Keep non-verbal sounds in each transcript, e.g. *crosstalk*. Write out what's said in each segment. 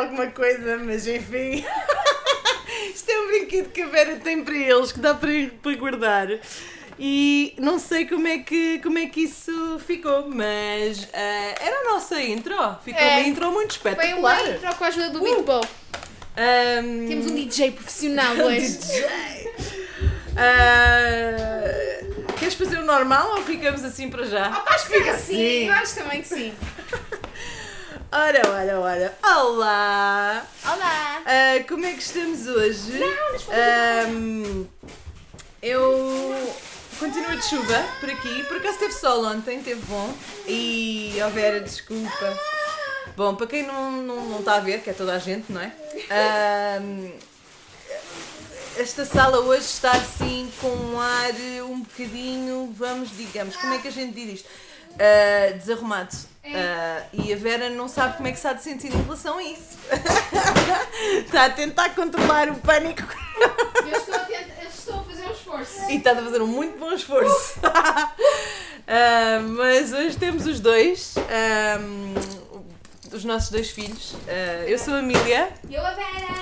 alguma coisa, mas enfim. *laughs* Isto é um brinquedo que a Vera tem para eles, que dá para, para guardar. E não sei como é que, como é que isso ficou, mas ah, era a nossa intro. Ficou É. uma intro muito Foi espetacular. uma intro com a ajuda do Big Bow. Ahm, Temos um DJ profissional *laughs* um hoje. DJ. Ah, queres fazer o normal ou ficamos assim para já? Acho que fica assim. Eu acho também que sim. Ora, ora, ora. Olá! Olá. Ah, como é que estamos hoje? Ahm, eu continuo de chuva por aqui. Por acaso teve sol ontem, teve bom. E, ó Vera, desculpa. Bom, para quem não, não, não está a ver, que é toda a gente, não é? Ahm, esta sala hoje está assim com um ar um bocadinho, vamos, digamos, como é que a gente diz isto? Ah, desarrumado. Ah, e a Vera não sabe como é que há de sentir em relação a isso. *laughs* está a tentar controlar o pânico Eu estou a, tentar- estou a fazer um esforço. e está a fazer um muito bom esforço. Ah, *laughs* mas hoje temos os dois, ahm, os nossos dois filhos. Eu sou a Emília. Eu a Vera.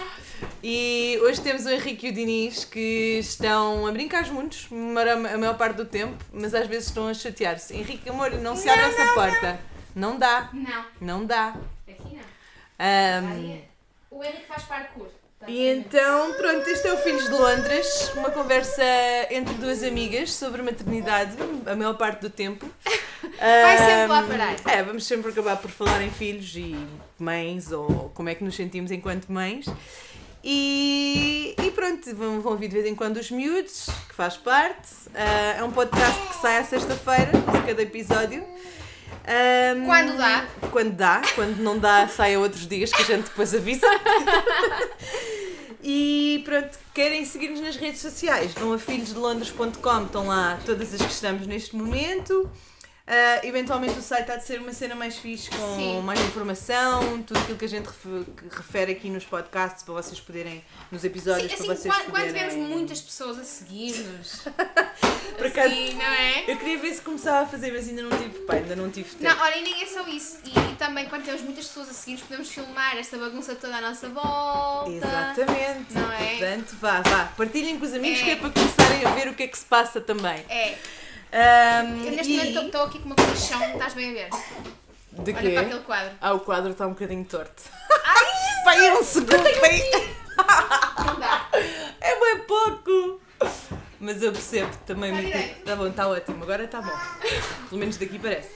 E hoje temos o Henrique e o Diniz que estão a brincar juntos a maior parte do tempo, mas às vezes estão a chatear-se. Henrique, amor, não se abre essa porta. Não dá, Não, não dá. aqui não. Aí, o Henrique faz parkour. Tá e então, pronto, este é o Filhos de Londres, uma conversa entre duas amigas sobre maternidade, a maior parte do tempo. *laughs* Vai sempre lá parar. É, vamos sempre acabar por falar em filhos e mães, ou como é que nos sentimos enquanto mães. E, e pronto, vão, vão ouvir de vez em quando os miúdos, que faz parte. Ah, é um podcast que sai à sexta-feira, de cada episódio. Ahm, Quando dá. Quando dá, quando não dá, sai a outros dias que a gente depois avisa. E pronto, querem seguir-nos nas redes sociais? Vão a filhosdelondres.com, estão lá todas as que estamos neste momento. Ah, eventualmente o site há de ser uma cena mais fixe com Sim. mais informação, tudo aquilo que a gente refere aqui nos podcasts para vocês poderem, nos episódios, Sim, para assim, vocês quando, quando poderem. tivermos muitas pessoas a seguir-nos. *laughs* Por acaso, Assim, não é? eu queria ver se começava a fazer, mas ainda não tive, pá, ainda não tive tempo. Não, olha, e nem é só isso. E, também quando temos muitas pessoas a seguir-nos, podemos filmar esta bagunça toda à nossa volta. Exatamente. Não é? Portanto, vá, vá. Partilhem com os amigos É. que é para começarem a ver o que é que se passa também. É. Ahm, Eu neste e- momento estou aqui com uma colchão, estás bem a ver? De Olha quê? para aquele quadro. Ah, o quadro está um bocadinho torto. Vai *laughs* um segundo, vai. Não dá. É bem pouco. Mas eu percebo também muito. Está bom, está ótimo. Agora está bom. Pelo menos daqui parece.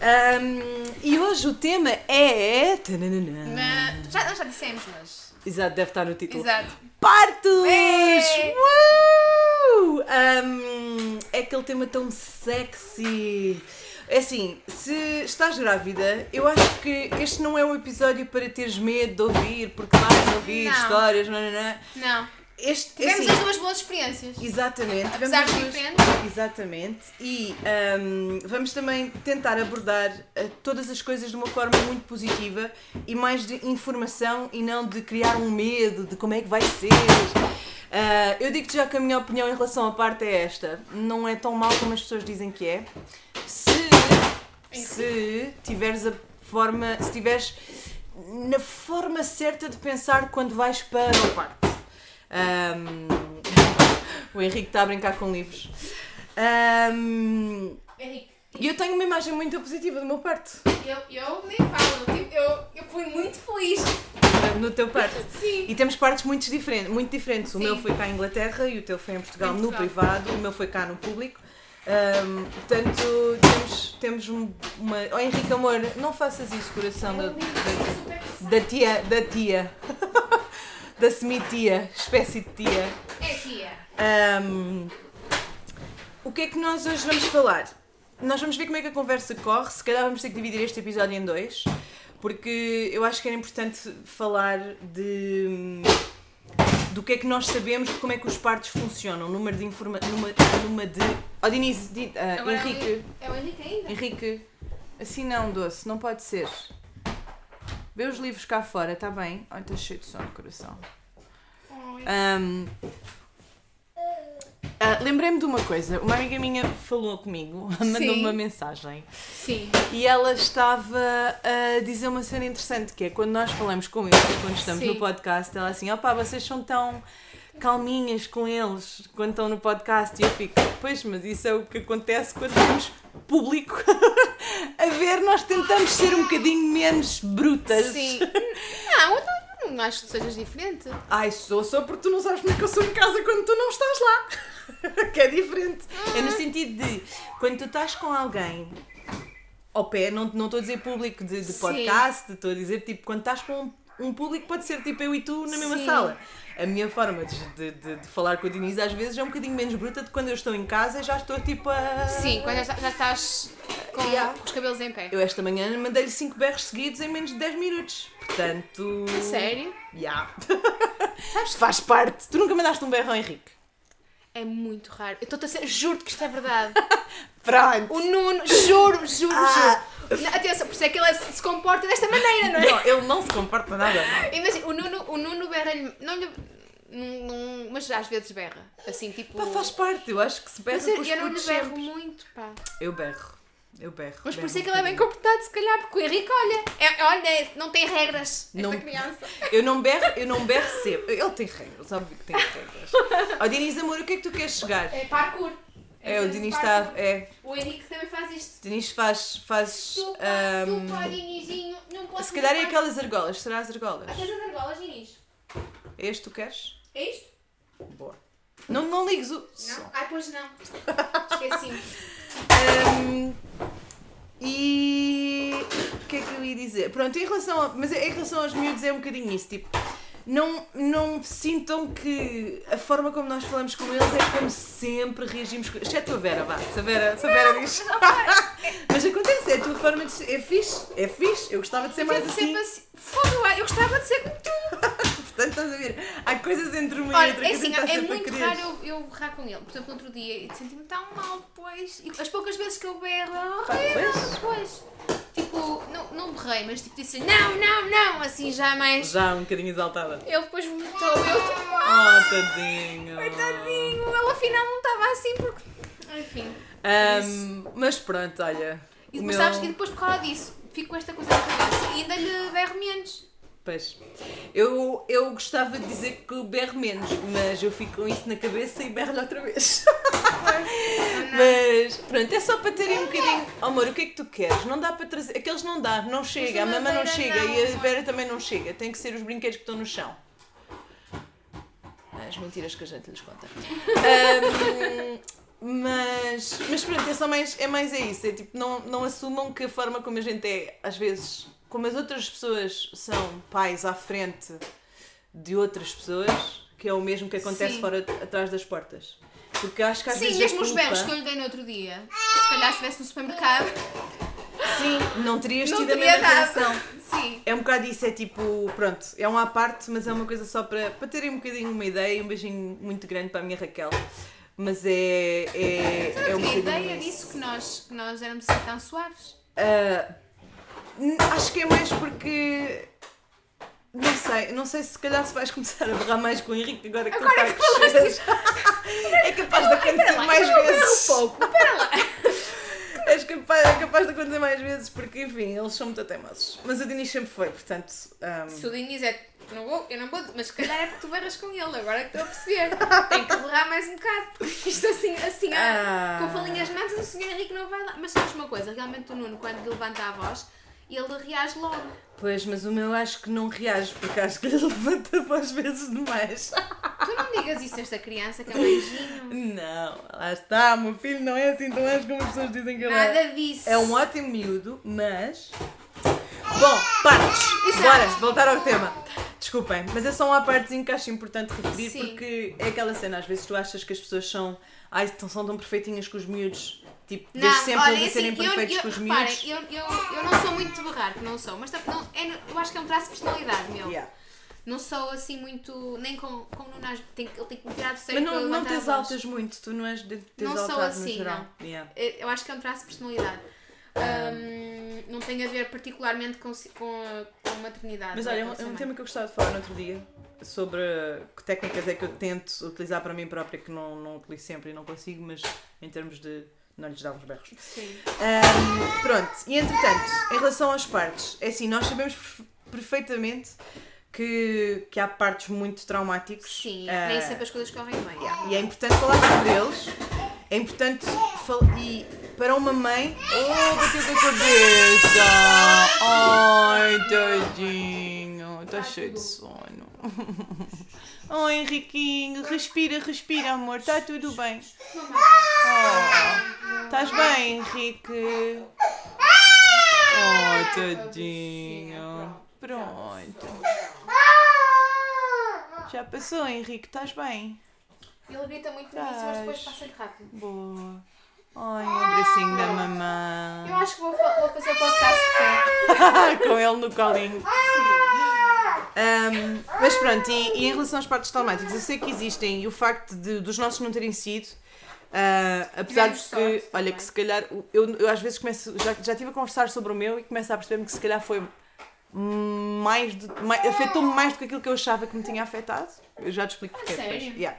Ahm, e hoje o tema é. Mas, já, nós já dissemos, mas. Exato, deve estar no título. Exato. Partos! É. Ahm, é aquele tema tão sexy. É assim, se estás grávida, eu acho que este não é um episódio para teres medo de ouvir, porque vais ouvir Não. histórias, não, não, não. Não. Este, Tivemos assim, as duas boas experiências. Exatamente. Apesar Vamos de diferentes. Exatamente. E ahm, vamos também tentar abordar ah, todas as coisas de uma forma muito positiva e mais de informação e não de criar um medo de como é que vai ser. Ah, eu digo já que a minha opinião em relação à parte é esta. Não é tão mal como as pessoas dizem que é. Se, se tiveres a forma, se tiveres na forma certa de pensar quando vais para o parto. Ahm, *laughs* o Henrique está a brincar com livros. Ahm, Henrique, E eu tenho uma imagem muito positiva do meu parto. eu, eu nem falo. Tipo, eu, eu fui muito feliz. No teu parto. *laughs* Sim. E temos partos muito, diferentes muito diferentes. O Sim. meu foi cá em Inglaterra e o teu foi em Portugal, Em no Portugal. privado. O meu foi cá no público. Ahm, portanto, temos, temos um- uma. Oh Henrique, amor, não faças isso, coração da, da, da tia. Da tia. *laughs* da semi-tia, espécie de tia. É tia. Ahm, o que é que nós hoje vamos falar? Nós vamos ver como é que a conversa corre. Se calhar vamos ter que dividir este episódio em dois, porque eu acho que era importante falar de do que é que nós sabemos de como é que os partos funcionam, número de informa numa, numa de. Oh Denise, di- ah, é Henrique, Henrique- É o Henrique ainda? Henrique, assim não, doce, não pode ser. Vê os livros cá fora, está bem? Ai, estou cheio de sono, coração. Ai. Ahm, ah, Lembrei-me de uma coisa. Uma amiga minha falou comigo, *laughs* mandou-me uma mensagem. Sim. E ela estava a dizer uma cena interessante, que é quando nós falamos com eles, quando estamos Sim. no podcast, ela assim, opá, vocês são tão calminhas com eles quando estão no podcast e eu fico, pois, mas isso é o que acontece quando temos público *laughs* a ver, nós tentamos ser um bocadinho menos brutas. Sim. Não, eu não, acho que sejas diferente. Ai, sou só porque tu não sabes como é que eu sou em casa quando tu não estás lá. *laughs* que é diferente. É no sentido de quando tu estás com alguém ao pé, não não estou a dizer público de, de podcast, estou a dizer tipo quando estás com um, um público, pode ser tipo eu e tu na mesma Sim. sala. A minha forma de, de, de- de falar com a Denise às vezes é um bocadinho menos bruta de quando eu estou em casa e já estou tipo a. Sim, quando já, já estás com Yeah. os cabelos em pé. Eu esta manhã mandei-lhe 5 berros seguidos em menos de 10 minutos. Portanto. A sério? Yeah. *laughs* Sabes, faz parte. Tu nunca mandaste um berro ao Henrique. É muito raro. Eu estou a ser. Juro que isto é verdade. *laughs* Pronto. O Nuno, juro, juro, Ah. juro. Atenção, por isso é que ele se comporta desta maneira, não é? Não, ele não se comporta nada. Imagina, o Nuno, o Nuno berra-lhe. Não lhe. não- não- mas às vezes berra. Assim, tipo. Pá, faz parte. Eu acho que se berra Mas eu, eu não lhe berro muito, pá. Eu berro. Eu berro. Mas por isso é que ele é bem comportado, se calhar, porque o Henrique, olha, é, olha, não tem regras. Esta Não- criança. Eu não berro, eu não berro sempre. Ele tem regras, óbvio que tem regras. *laughs* Ó Diniz, amor, o que é que tu queres chegar? É parkour. É, o sempre Diniz está. É. O Henrique faz isto. Diniz faz. faz Tu, ahm, tu, pá, Dinizinho, não posso se calhar é aquelas argolas. Será as argolas? parte- Tens as argolas, Diniz. É este que tu queres? É isto? Boa. Não, não ligues o. Não? som. Ai, pois não. Esqueci-me. Ahm, e o que é que eu ia dizer? Pronto, em relação, a, mas em relação aos miúdos é um bocadinho isso, tipo, não, não sintam que a forma como nós falamos com eles é como sempre reagimos com. Exceto a Vera, vá, se a Vera, se a Vera diz. *laughs* mas acontece, é a tua forma de ser. É fixe, é fixe, eu gostava de ser mais assim. sempre assim. Fogo, eu gostava de ser como tu. Portanto, estás a ver? Há coisas entre uma e Olha, outra é que assim, é muito raro eu, eu berrar com ele. Por exemplo, outro dia, e senti-me tão mal depois. E as poucas vezes que eu berro, pois. depois. Tipo, não, não berrei, mas tipo disse não, não, não, assim já mais. Já um bocadinho exaltada. Ele depois vomitou, eu tipo, Oh, tadinho. coitadinho, ele afinal não estava assim porque. Enfim. Ahm, mas pronto, olha. E depois, meu- sabes, e depois por causa disso, fico com esta coisa na cabeça e ainda lhe berro menos. Pois. Eu, eu gostava de dizer que berro menos, mas eu fico com isso na cabeça e berro-lhe outra vez. mas pronto, é só para terem um bocadinho. Oh, amor, o que é que tu queres? Não dá para trazer. Aqueles não dá, não chega. A mamãe não chega não, e a. Vera também não chega. Tem que ser os brinquedos que estão no chão. As mentiras que a gente lhes conta. Ahm, mas, mas pronto, é só mais, é mais é isso. É tipo, não, não assumam que a forma como a gente é, às vezes, como as outras pessoas são pais à frente de outras pessoas, que é o mesmo que acontece Sim. fora atrás das portas. Porque acho que às Sim, vezes. a mesmo os culpa- berros que eu lhe dei no outro dia. Se calhar se estivesse no supermercado, Sim, não terias não tido a teria mesma dado. Sim. É um bocado isso, é tipo, pronto, é um à parte, mas é uma coisa só para, para terem um bocadinho uma ideia e um beijinho muito grande para a minha Raquel. Mas é. É, é um a bocadinho ideia isso. disso que nós, que nós éramos assim tão suaves. N- acho que é mais porque. Não sei, não sei se se calhar se vais começar a berrar mais com o Henrique agora que Agora tu estás a crescer. *laughs* É capaz de acontecer lá, mais vezes. um pouco. Espera lá. *laughs* És capaz, é capaz de acontecer mais vezes porque, enfim, eles são muito teimosos. Mas o Dinis sempre foi, portanto. ahm, Se o Diniz é. Não vou, eu não vou, mas se calhar é porque tu berras com ele, agora é que estou a perceber. Tem que berrar mais um bocado, porque isto assim, assim, Ah. com falinhas mantas, o senhor Henrique não vai lá. Mas sabes uma coisa, realmente o Nuno, quando levanta a voz, ele reage logo. Pois, mas o meu acho que não reage, porque acho que lhe *laughs* levanta às vezes demais. Tu não digas isso a esta criança, que é um anjinho. Não, lá está, meu filho não é assim tão anjo como as pessoas dizem que ele é. Nada disso. É um ótimo miúdo, mas. Bom, partes! Exato. Bora, voltar ao tema. Desculpem, mas é só uma partezinha que acho importante referir Sim. porque é aquela cena, às vezes tu achas que as pessoas são. Ai, são tão perfeitinhas com os miúdos. Tipo, Não, desde sempre olha, eles a assim, serem eu, perfeitos eu, com os reparem, miúdos. eu, eu, eu não sou muito de berrar, que não sou, mas não, é, eu acho que é um traço de personalidade meu. Yeah. Não sou assim muito. Nem com, com o tem, que- ele tem que me tirar do Mas sério para não, eu não te exaltas muito, tu não és de te Não sou assim, geral. Yeah. Eu acho que é um traço de personalidade. Hum, não tem a ver particularmente com, com, a, com maternidade. Mas não olha, é um, é um tema que eu gostava de falar no outro dia. sobre que técnicas é que eu tento utilizar para mim própria que não, não utilizo sempre e não consigo, mas em termos de não lhes uns berros. Sim. Ahm, pronto, e entretanto, em relação às partes, é assim, nós sabemos perfe- perfeitamente que, que há partes muito traumáticas. Sim, Ah, nem sempre as coisas correm bem. E é importante falar sobre eles. É importante e para uma mãe. Oh, bateu com a cabeça! Ai, tadinho, está cheio de sono. Oh, Henriquinho, respira, respira, amor, está tudo bem. Oh, estás bem, Henrique? Oh, tadinho. Pronto. Já passou, Henrique, estás bem? Ele grita muito início, mas depois passa-lhe rápido. Boa. Ai, um abracinho da mamãe. Eu acho que vou, fa- vou fazer o podcast com *laughs* Com ele no colinho. Ahm, mas pronto, e, e em relação às partes traumáticas, eu sei que existem e o facto de, dos nossos não terem sido, ah, apesar de que, olha, também. que se calhar, eu, eu às vezes começo, já, já estive a conversar sobre o meu e começo a perceber-me que se calhar foi mais, mais afetou-me mais do que aquilo que eu achava que me tinha afetado. Eu já te explico porque. sério? depois. Yeah.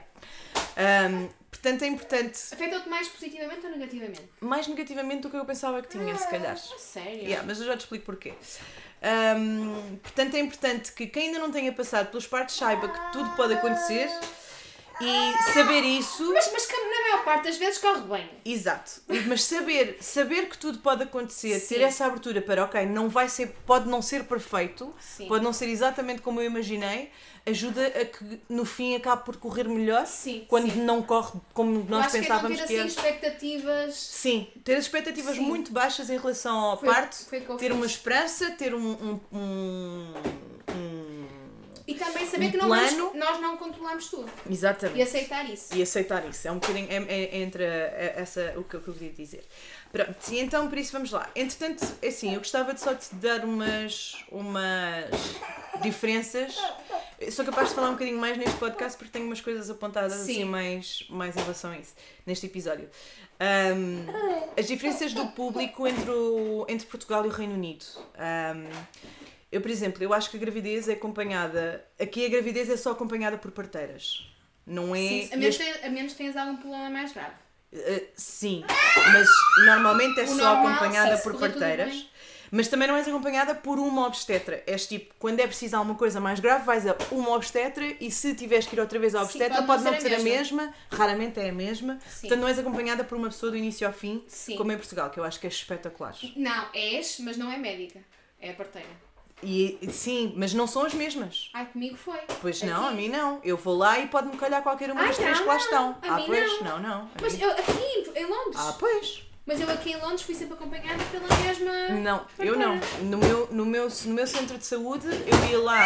Ahm, portanto, é importante, Afetou-te mais positivamente ou negativamente? mais negativamente do que eu pensava que tinha, se calhar. A sério? Yeah, mas eu já te explico porquê. Ahm, portanto, é importante que quem ainda não tenha passado pelos partes saiba que tudo pode acontecer e saber isso. Mas, mas que na maior parte das vezes corre bem. Exato. Mas saber, saber que tudo pode acontecer, Sim. ter essa abertura para, ok, não vai ser, pode não ser perfeito, Sim. pode não ser exatamente como eu imaginei, ajuda a que no fim acabe por correr melhor Sim, quando sim. não corre como nós acho pensávamos que é não ter assim expectativas. Sim, ter as expectativas Sim. muito baixas em relação ao Foi- parto, foi ter fiz. uma esperança, ter um, um, um- um- E também saber Um que não plano. vamos- nós não controlamos tudo. Exatamente. E aceitar isso. E aceitar isso. É um bocadinho é, é- é entre a- essa, o que eu queria dizer. Pronto, e então por isso vamos lá. Entretanto, é assim, eu gostava de só te dar umas, umas diferenças. Eu sou capaz de falar um bocadinho mais neste podcast porque tenho umas coisas apontadas Sim. assim mais, mais em relação a isso, neste episódio. Ahm, as diferenças do público entre, o, entre Portugal e o Reino Unido. Ahm, eu, por exemplo, eu acho que a gravidez é acompanhada. Aqui a gravidez é só acompanhada por parteiras. Não é. Sim, a, menos a menos tenhas algum problema mais grave. Uh, sim, mas normalmente é O só normal, acompanhada sim, por parteiras. Mas também não és acompanhada por uma obstetra. És tipo, quando é preciso alguma coisa mais grave, vais a uma obstetra e se tiveres que ir outra vez à Sim, obstetra, pode pode não ser a a mesma. raramente é a mesma. Sim. Portanto, não és acompanhada por uma pessoa do início ao fim, Sim. como em Portugal, que eu acho que é espetacular. Não, és, mas não é médica. É a parteira. E sim, mas não são as mesmas. Ai, comigo foi. Pois Aqui. não, a mim não. Eu vou lá e pode-me calhar qualquer uma Ai, das três não, que lá estão. A ah, mim pois, não. não, não. Mas mim- eu aqui em Londres. Ah, pois. Mas eu aqui em Londres fui sempre acompanhada pela mesma. Não, eu não. No meu, no, meu, no meu centro de saúde, eu ia lá,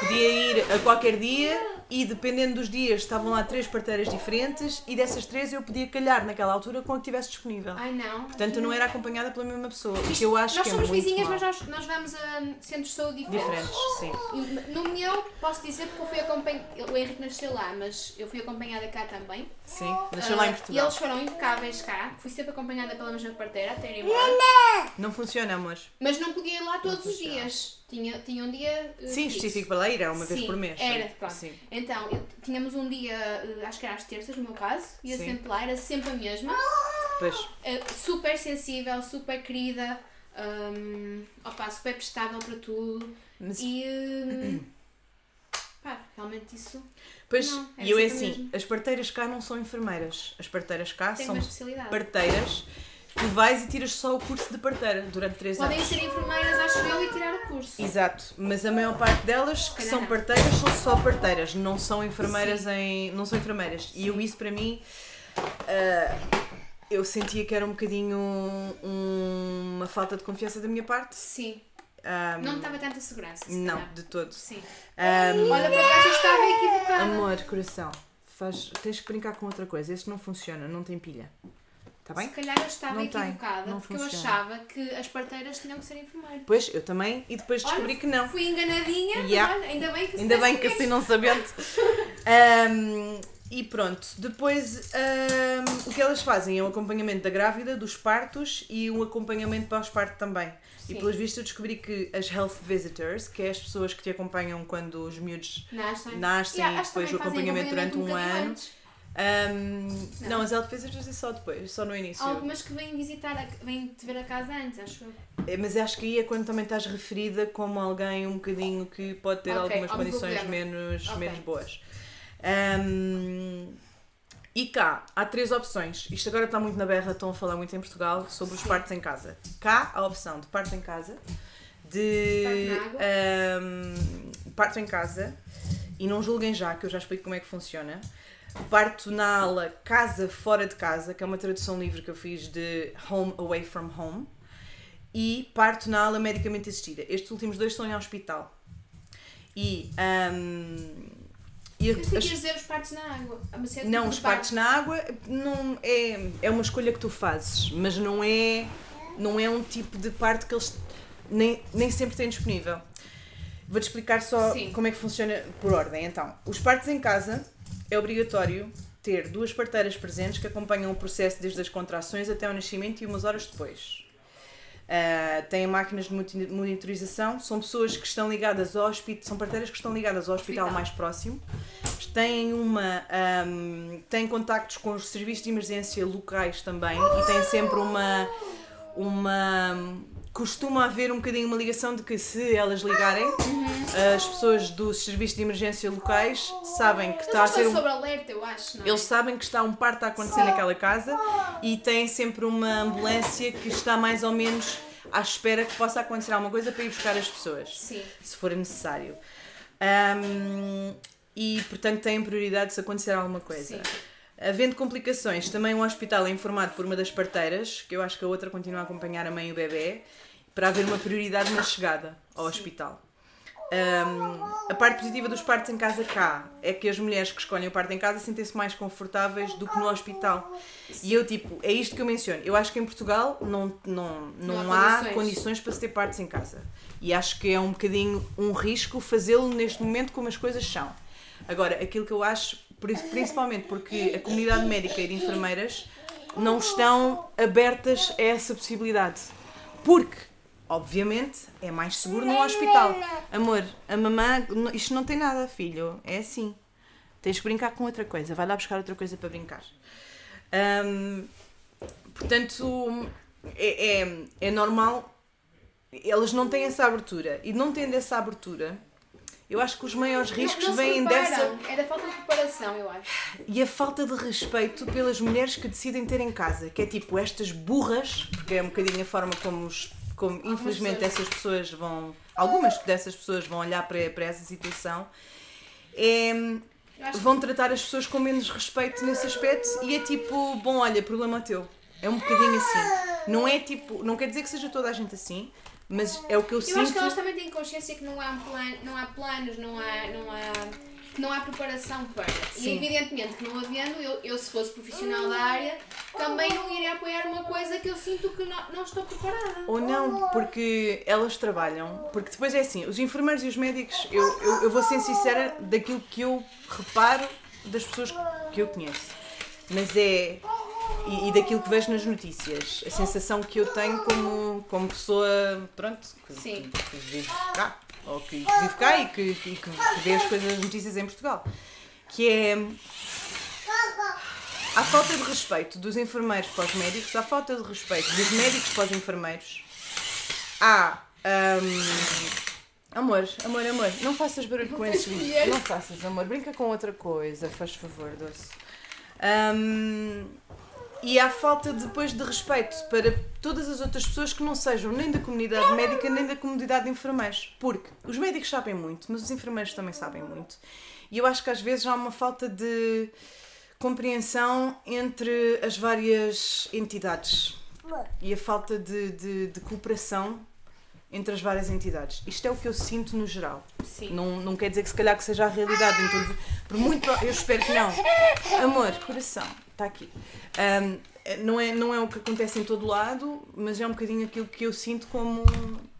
podia ir a qualquer dia e dependendo dos dias estavam lá três parteiras diferentes e dessas três eu podia calhar naquela altura com a que tivesse disponível. Ai não. Portanto, eu não era acompanhada pela mesma pessoa. O que eu acho nós que é somos vizinhas, mal. mas nós, nós vamos a centros de saúde diferentes. Diferentes, sim. E No meu, posso dizer porque eu fui acompanhada. O Henrique nasceu lá, mas eu fui acompanhada cá também. Sim, nasceu lá em Ah, Portugal. E eles foram impecáveis cá. Fui sempre acompanhada pela mesma parteira até ir embora. Não funciona, amores. Mas não podia ir lá todos os dias. Tinha, tinha um dia. uh, Sim, fixo. específico para lá ir, é uma vez Sim, por mês. Era, pronto. Sim. Então, eu- tínhamos um dia, uh, acho que era às terças no meu caso, ia Sim. sempre lá, era sempre a mesma. Pois, Uh, super sensível, super querida, um, opa, super prestável para tudo. mas, E. um, *coughs* pá, realmente isso pois não, era e eu é assim, mesma. as parteiras cá não são enfermeiras. As parteiras cá tem são parteiras. Tu vais e tiras só o curso de parteira durante 3 Podem anos. ser enfermeiras, acho eu, e tirar o curso. Exato, mas a maior parte delas que são parteiras são só parteiras, não são enfermeiras em. não são enfermeiras. E eu isso para mim ah, eu sentia que era um bocadinho um- uma falta de confiança da minha parte. Sim, Ah, não me dava tanta segurança. se não, calhar. de todo. Sim. Ah, Olha, por acaso estava equivocada. amor, coração, faz, tens que brincar com outra coisa. Este não funciona, não tem pilha. Está bem? Se calhar eu estava Não tem, equivocada não porque eu funciona. achava que as parteiras tinham que ser enfermeiras. Pois, eu também, e depois descobri Olha, que não. Fui enganadinha, Yeah. mas olha, ainda bem que Ainda bem que assim não sabendo. *laughs* Ahm, e pronto, depois um, o que elas fazem é um acompanhamento da grávida, dos partos e um acompanhamento pós-parto também. Sim. E pelos vistos eu descobri que as health visitors, que é as pessoas que te acompanham quando os miúdos Nascem. nascem Yeah, e depois o acompanhamento durante um bocadinho ano. antes. Um, não. Não. as visitors é só depois, só no início. Algumas que vêm visitar, a- vêm te ver a casa antes, acho eu. É, Mas acho que aí é quando também estás referida como alguém um bocadinho que pode ter Ok, algumas algum condições menos, Ok. menos boas. Ahm, e cá, há três opções. Isto agora está muito na berra, estão a falar muito em Portugal sobre os Sim. partos em casa. Cá, a opção de parto em casa, de Parto ahm, parto em casa, e não julguem já, que eu já explico como é que funciona. Parto na ala Casa Fora de Casa, que é uma tradução livre que eu fiz de Home Away from Home, e parto na ala medicamente assistida. Estes últimos dois são em hospital. E. ahm, e Eu as- dizer os partos na água. Ah, é tipo não, de os partos na água não é, é uma escolha que tu fazes, mas não é, não é um tipo de parto que eles nem, nem sempre têm disponível. Vou-te explicar só Sim. como é que funciona por ordem. Então, os partos em casa é obrigatório ter duas parteiras presentes que acompanham o processo desde as contrações até o nascimento e umas horas depois. Uh, têm máquinas de moni- monitorização, são pessoas que estão ligadas ao hospital, são parteiras que estão ligadas ao hospital, Hospital. mais próximo, têm uma um, têm contactos com os serviços de emergência locais também e têm sempre uma uma costuma haver um bocadinho uma ligação de que se elas ligarem as pessoas dos serviços de emergência locais sabem que está a ser um, sobre alerta, eu acho, não é? eles sabem que está um parto a acontecer naquela casa e têm sempre uma ambulância que está mais ou menos à espera que possa acontecer alguma coisa para ir buscar as pessoas, Sim. se for necessário. Ahm, e, portanto, têm prioridade se acontecer alguma coisa. Sim. Havendo complicações, também o hospital é informado por uma das parteiras, que eu acho que a outra continua a acompanhar a mãe e o bebê, para haver uma prioridade na chegada ao hospital. Um, a parte positiva dos partos em casa cá é que as mulheres que escolhem o parto em casa sentem-se mais confortáveis do que no hospital. E eu, tipo, é isto que eu menciono. Eu acho que em Portugal não, não, não, Não há, há condições. condições. para se ter partos em casa. E acho que é um bocadinho um risco fazê-lo neste momento como as coisas são. Agora, aquilo que eu acho, pri- principalmente porque a comunidade médica e de enfermeiras não estão abertas a essa possibilidade. Porque, obviamente, é mais seguro no hospital. Amor, a mamã, isto não tem nada, filho. É assim. Tens que brincar com outra coisa. Vai lá buscar outra coisa para brincar. Hum, portanto, é, é, é normal. Elas não têm essa abertura. E não tendo essa abertura, eu acho que os maiores riscos não, não vêm dessa. É da falta de preparação, eu acho. E a falta de respeito pelas mulheres que decidem ter em casa, que é tipo estas burras, porque é um bocadinho a forma como, os, como infelizmente essas pessoas vão, algumas dessas pessoas vão olhar para, para essa situação, é, Eu vão tratar as pessoas com menos respeito nesse aspecto e é tipo, bom, olha, problema teu. É um bocadinho assim. Não é tipo, não quer dizer que seja toda a gente assim, mas é o que eu, Eu sinto. acho que elas também têm consciência que não há, plan, não há planos, não há, não há, não há preparação para. E Sim. evidentemente que não havendo, eu, eu se fosse profissional da área, também não iria apoiar uma coisa que eu sinto que não, não estou preparada. Ou não, porque elas trabalham. Porque depois é assim, os enfermeiros e os médicos, eu, eu, eu vou ser sincera daquilo que eu reparo das pessoas que eu conheço. Mas é. E, e daquilo que vejo nas notícias. A sensação que eu tenho como, como pessoa, pronto, que, Sim. que, que vive cá. Ou que, que vive cá e que, que, que vê as coisas, as notícias em Portugal. Que é. Há falta de respeito dos enfermeiros para os médicos, há falta de respeito dos médicos para os enfermeiros. Há. hum, amor, amor, amor, não faças barulho com esses bichos. Não faças, amor, brinca com outra coisa, faz favor, doce. Hum, e há falta depois de respeito para todas as outras pessoas que não sejam nem da comunidade médica nem da comunidade de enfermeiros. Porque os médicos sabem muito, mas os enfermeiros também sabem muito. E eu acho que às vezes há uma falta de compreensão entre as várias entidades e a falta de, de, de cooperação entre as várias entidades. Isto é o que eu sinto no geral. Sim. Não, não quer dizer que se calhar que seja a realidade todos. Por muito eu espero que não. Amor, coração, está aqui. Ahm, não, é, não é o que acontece em todo lado, mas é um bocadinho aquilo que eu sinto como,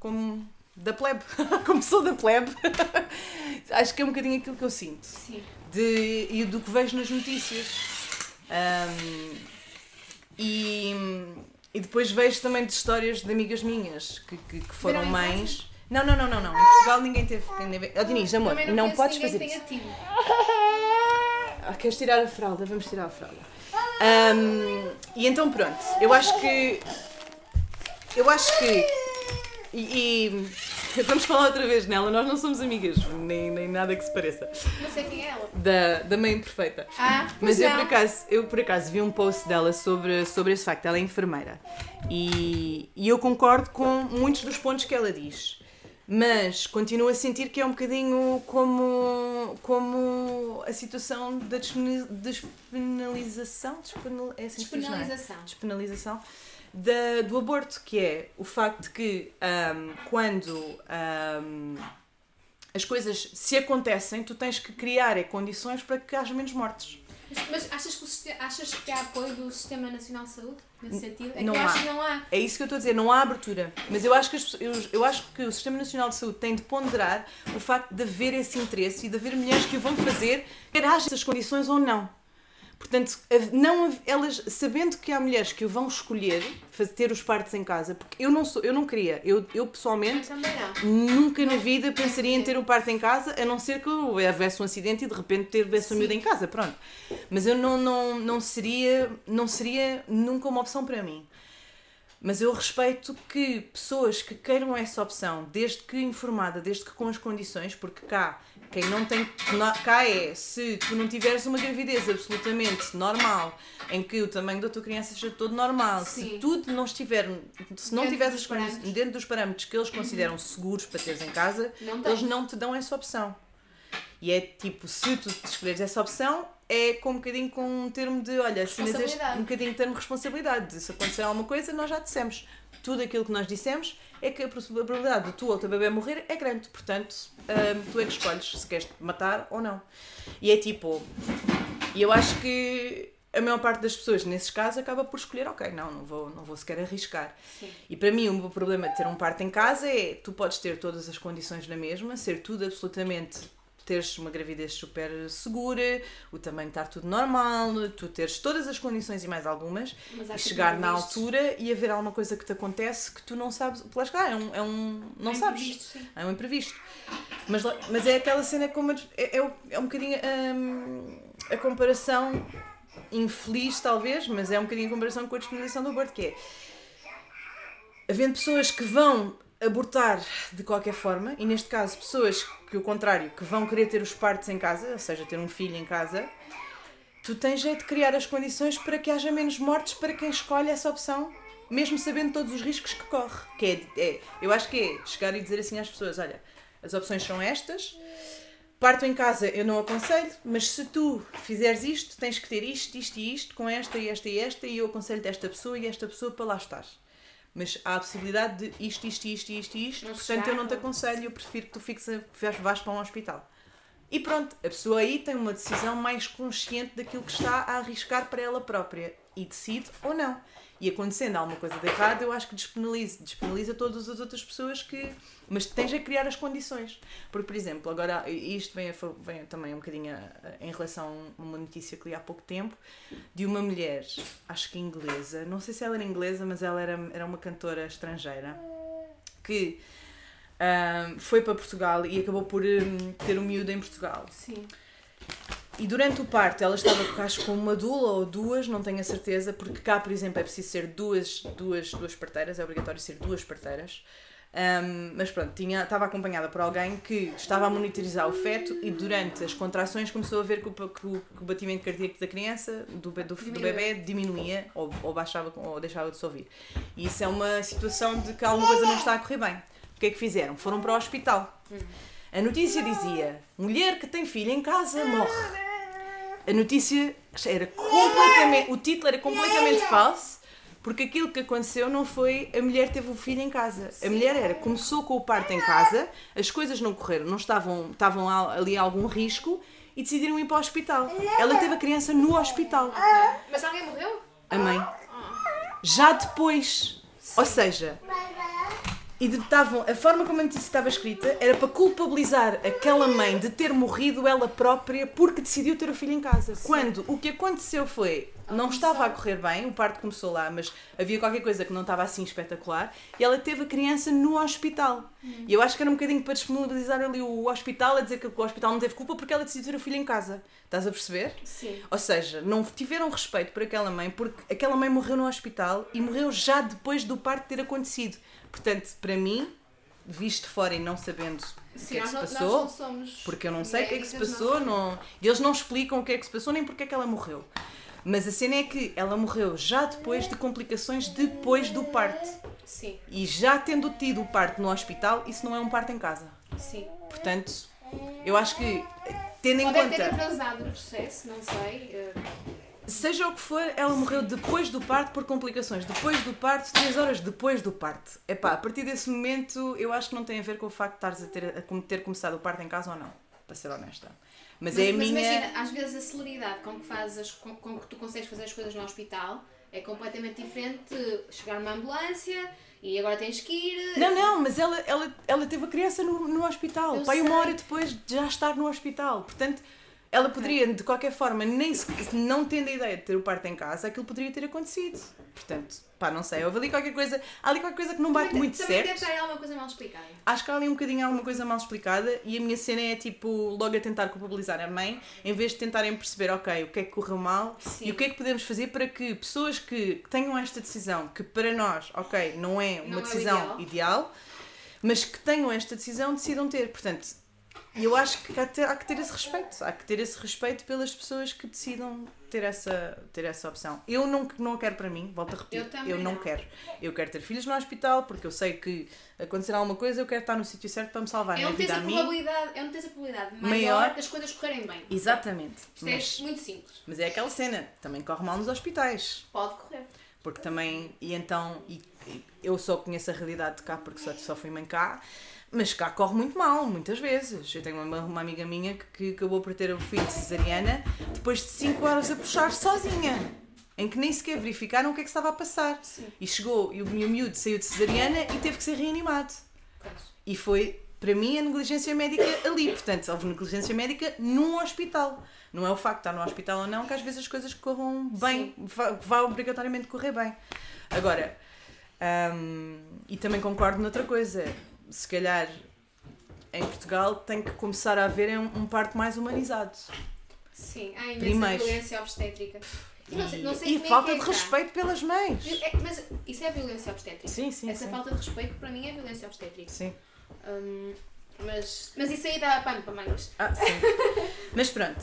como da plebe, *laughs* como pessoa da plebe, *laughs* acho que é um bocadinho aquilo que eu sinto. Sim. De, e do que vejo nas notícias. Um, e, e depois vejo também de histórias de amigas minhas que, que, que foram em mães. Não, não, não, não, não. Em Portugal ninguém teve. Oh, Dinis, amor, Também não, conheço podes ninguém fazer isso. *laughs* Ah, queres tirar a fralda? Vamos tirar a fralda. Ahm, e então pronto, eu acho que. Eu acho que. E, e *laughs* vamos falar outra vez nela, nós não somos amigas, nem, nem nada que se pareça. Não sei quem é ela. Da, da mãe perfeita. Ah, Mas eu não. por, acaso, eu por acaso vi um post dela sobre, sobre esse facto, ela é enfermeira. E, e eu concordo com muitos dos pontos que ela diz. Mas continuo a sentir que é um bocadinho como, como a situação da despenali- despenalização. Despenal, é assim diz, não é? Despenalização. despenalização da, do aborto, que é o facto de que ahm, quando ahm, as coisas se acontecem, tu tens que criar é, condições para que haja menos mortes. Mas, mas achas, que o achas que há apoio do Sistema Nacional de Saúde nesse sentido? É não que eu há. acho que não há. É isso que eu estou a dizer, não há abertura. Mas eu acho que, as- eu, eu acho que o Sistema Nacional de Saúde tem de ponderar o facto de haver esse interesse e de haver mulheres que o vão fazer, quer haja essas condições ou não. Portanto, não, elas, sabendo que há mulheres que vão escolher, fazer, ter os partos em casa, porque eu não, sou, eu não queria, eu, eu Eu pessoalmente não. Nunca na vida pensaria em ter um parto em casa, a não ser que houvesse um acidente e de repente ter essa miúda em casa, pronto. Mas eu não, não, não, seria, não seria nunca uma opção para mim. Mas eu respeito que pessoas que queiram essa opção, desde que informada, desde que com as condições, porque cá, quem não tem. Cá é, se tu não tiveres uma gravidez absolutamente normal, em que o tamanho da tua criança seja todo normal, se Sim. tudo não estiver. Se não Dentro tiveres dos dentro dos parâmetros que eles consideram seguros para teres em casa, Não eles não te dão essa opção. E é tipo, se tu escolheres essa opção, é com um bocadinho com um termo de, olha, assinas este, Responsabilidade. um bocadinho de termo de responsabilidade. Se acontecer alguma coisa, nós já dissemos. Tudo aquilo que nós dissemos é que a probabilidade de tu ou o teu bebê morrer é grande. Portanto, hum, tu é que escolhes se queres matar ou não. E é tipo. E eu acho que a maior parte das pessoas, nesses casos, acaba por escolher, ok, não, não vou, não vou sequer arriscar. Sim. E para mim, o meu problema de ter um parto em casa é tu podes ter todas as condições na mesma, ser tudo absolutamente. Teres uma gravidez super segura, o tamanho estar tudo normal, tu teres todas as condições e mais algumas, e chegar na altura e haver alguma coisa que te acontece que tu não sabes. Lá está, é um. É um não É sabes. É um imprevisto. Mas, mas é aquela cena como. É, é, é um bocadinho hum, a comparação infeliz, talvez, mas é um bocadinho a comparação com a despenalização do aborto, que é. Havendo pessoas que vão abortar de qualquer forma, e neste caso pessoas que o contrário, que vão querer ter os partos em casa, ou seja, ter um filho em casa, tu tens jeito de criar as condições para que haja menos mortes para quem escolhe essa opção, mesmo sabendo todos os riscos que corre. Que é, é- eu acho que é chegar e dizer assim às pessoas: olha, as opções são estas. Parto em casa eu não aconselho, mas se tu fizeres isto, tens que ter isto, isto e isto, com esta e esta e esta, e eu aconselho-te esta pessoa e esta pessoa para lá estar. Mas há a possibilidade de isto, isto, isto, isto isto, Não portanto eu não te aconselho, eu prefiro que tu fiques a, vás para um hospital. E pronto, a pessoa aí tem uma decisão mais consciente daquilo que está a arriscar para ela própria e decide ou não. E acontecendo alguma coisa de errado, eu acho que despenaliza, despenaliza todas as outras pessoas que. Mas tens a criar as condições. Porque, por exemplo, agora isto vem, a vem também um bocadinho a- a- em relação a uma notícia que li há pouco tempo, de uma mulher, acho que inglesa, não sei se ela era inglesa, mas ela era, era uma cantora estrangeira, que ahm, foi para Portugal e acabou por hum, ter um miúdo em Portugal. Sim. E durante o parto ela estava, acho, com uma dula ou duas, não tenho a certeza, porque cá, por exemplo, é preciso ser duas, duas, duas parteiras, é obrigatório ser duas parteiras. Ahm, mas pronto, tinha, estava acompanhada por alguém que estava a monitorizar o feto e durante as contrações começou a ver que o, que o, que o batimento cardíaco da criança, do, do, do bebê, diminuía ou, ou baixava ou deixava de se ouvir. E isso é uma situação de que alguma coisa não está a correr bem. O que é que fizeram? Foram para o hospital. A notícia dizia: mulher que tem filho em casa morre. A notícia era completamente. O título era completamente falso, porque aquilo que aconteceu não foi a mulher teve o filho em casa. A mulher era, começou com o parto em casa, as coisas não correram, não estavam, estavam al- ali algum risco e decidiram ir para o hospital. Ela teve a criança no hospital, Mas alguém morreu? a mãe. Já depois. Ou seja, E estavam, a forma como a notícia estava escrita era para culpabilizar aquela mãe de ter morrido ela própria porque decidiu ter o filho em casa. Quando o que aconteceu foi, não estava a correr bem, o parto começou lá, mas havia qualquer coisa que não estava assim espetacular, e ela teve a criança no hospital. E eu acho que era um bocadinho para disponibilizar ali o hospital, a dizer que o hospital não teve culpa porque ela decidiu ter o filho em casa. Estás a perceber? Sim. Ou seja, não tiveram respeito por aquela mãe porque aquela mãe morreu no hospital e morreu já depois do parto ter acontecido. Portanto, para mim, visto de fora e não sabendo o que é que se passou, porque eu não sei o que é que se passou, não e eles não explicam o que é que se passou nem porque é que ela morreu. Mas a cena é que ela morreu já depois de complicações depois do parto. Sim, E já tendo tido o parto no hospital, isso não é um parto em casa. sim. Portanto, eu acho que, tendo em Pode ter conta. atrasado o processo, não sei. Seja o que for, ela morreu depois do parto por complicações. Depois do parto, três horas depois do parto. Epá, a partir desse momento, eu acho que não tem a ver com o facto de estares a ter, a ter começado o parto em casa ou não, para ser honesta. Mas, Mas, é a mas minha. imagina, às vezes a celeridade com que, fazes, com, com que tu consegues fazer as coisas no hospital é completamente diferente de chegar numa ambulância e agora tens que ir. Não, não, mas ela, ela, ela teve a criança no, no hospital. Eu Pai, uma sei. hora depois de já estar no hospital. Portanto, ela poderia, de qualquer forma, nem se, não tendo a ideia de ter o parto em casa, aquilo poderia ter acontecido. Portanto, pá, não sei. Houve ali qualquer coisa. Há ali qualquer coisa que não bate Também- muito também certo. deve estar alguma coisa mal explicada. Acho que há ali um bocadinho alguma coisa mal explicada e a minha cena é tipo logo a tentar culpabilizar a mãe em vez de tentarem perceber, ok, o que é que correu mal Sim. e o que é que podemos fazer para que pessoas que tenham esta decisão, que para nós, ok, não é uma Não é decisão ideal. ideal, mas que tenham esta decisão, decidam ter. Portanto, eu acho que há, que ter- há que ter esse respeito, há que ter esse respeito pelas pessoas que decidam ter essa, ter essa opção. Eu não, não a quero para mim, volto a repetir, Eu também não não. quero. Eu quero ter filhos no hospital porque eu sei que acontecer alguma coisa eu quero estar no sítio certo para me salvar É na onde tens a probabilidade, é onde tens a probabilidade maior, Maior. das coisas correrem bem. Exatamente. Isto Mas, é muito simples. mas é aquela cena, também corre mal nos hospitais. Pode correr. Porque também, e então, e, e eu só conheço a realidade de cá porque só, só fui mãe cá, mas cá corre muito mal, muitas vezes. Eu tenho uma, uma amiga minha que, que acabou por ter o filho de cesariana depois de 5 horas a puxar sozinha, em que nem sequer verificaram o que é que estava a passar. Sim. E chegou, e o meu miúdo saiu de cesariana e teve que ser reanimado. E foi, para mim, a negligência médica ali. Portanto, houve negligência médica num hospital. Não é o facto de estar no hospital ou não que às vezes as coisas corram bem, vá, vá obrigatoriamente correr bem. Agora, hum, e também concordo noutra coisa, se calhar em Portugal tem que começar a haver um, um parto mais humanizado. Sim, há imensa Primeiro. violência obstétrica. E não sei, não sei e é falta é de respeito pelas mães. É, mas isso é violência obstétrica. Sim, sim, Essa sim. falta de respeito para mim é violência obstétrica. Sim. Hum, mas, mas isso aí dá pano para mangas. Ah, sim. *laughs* Mas pronto.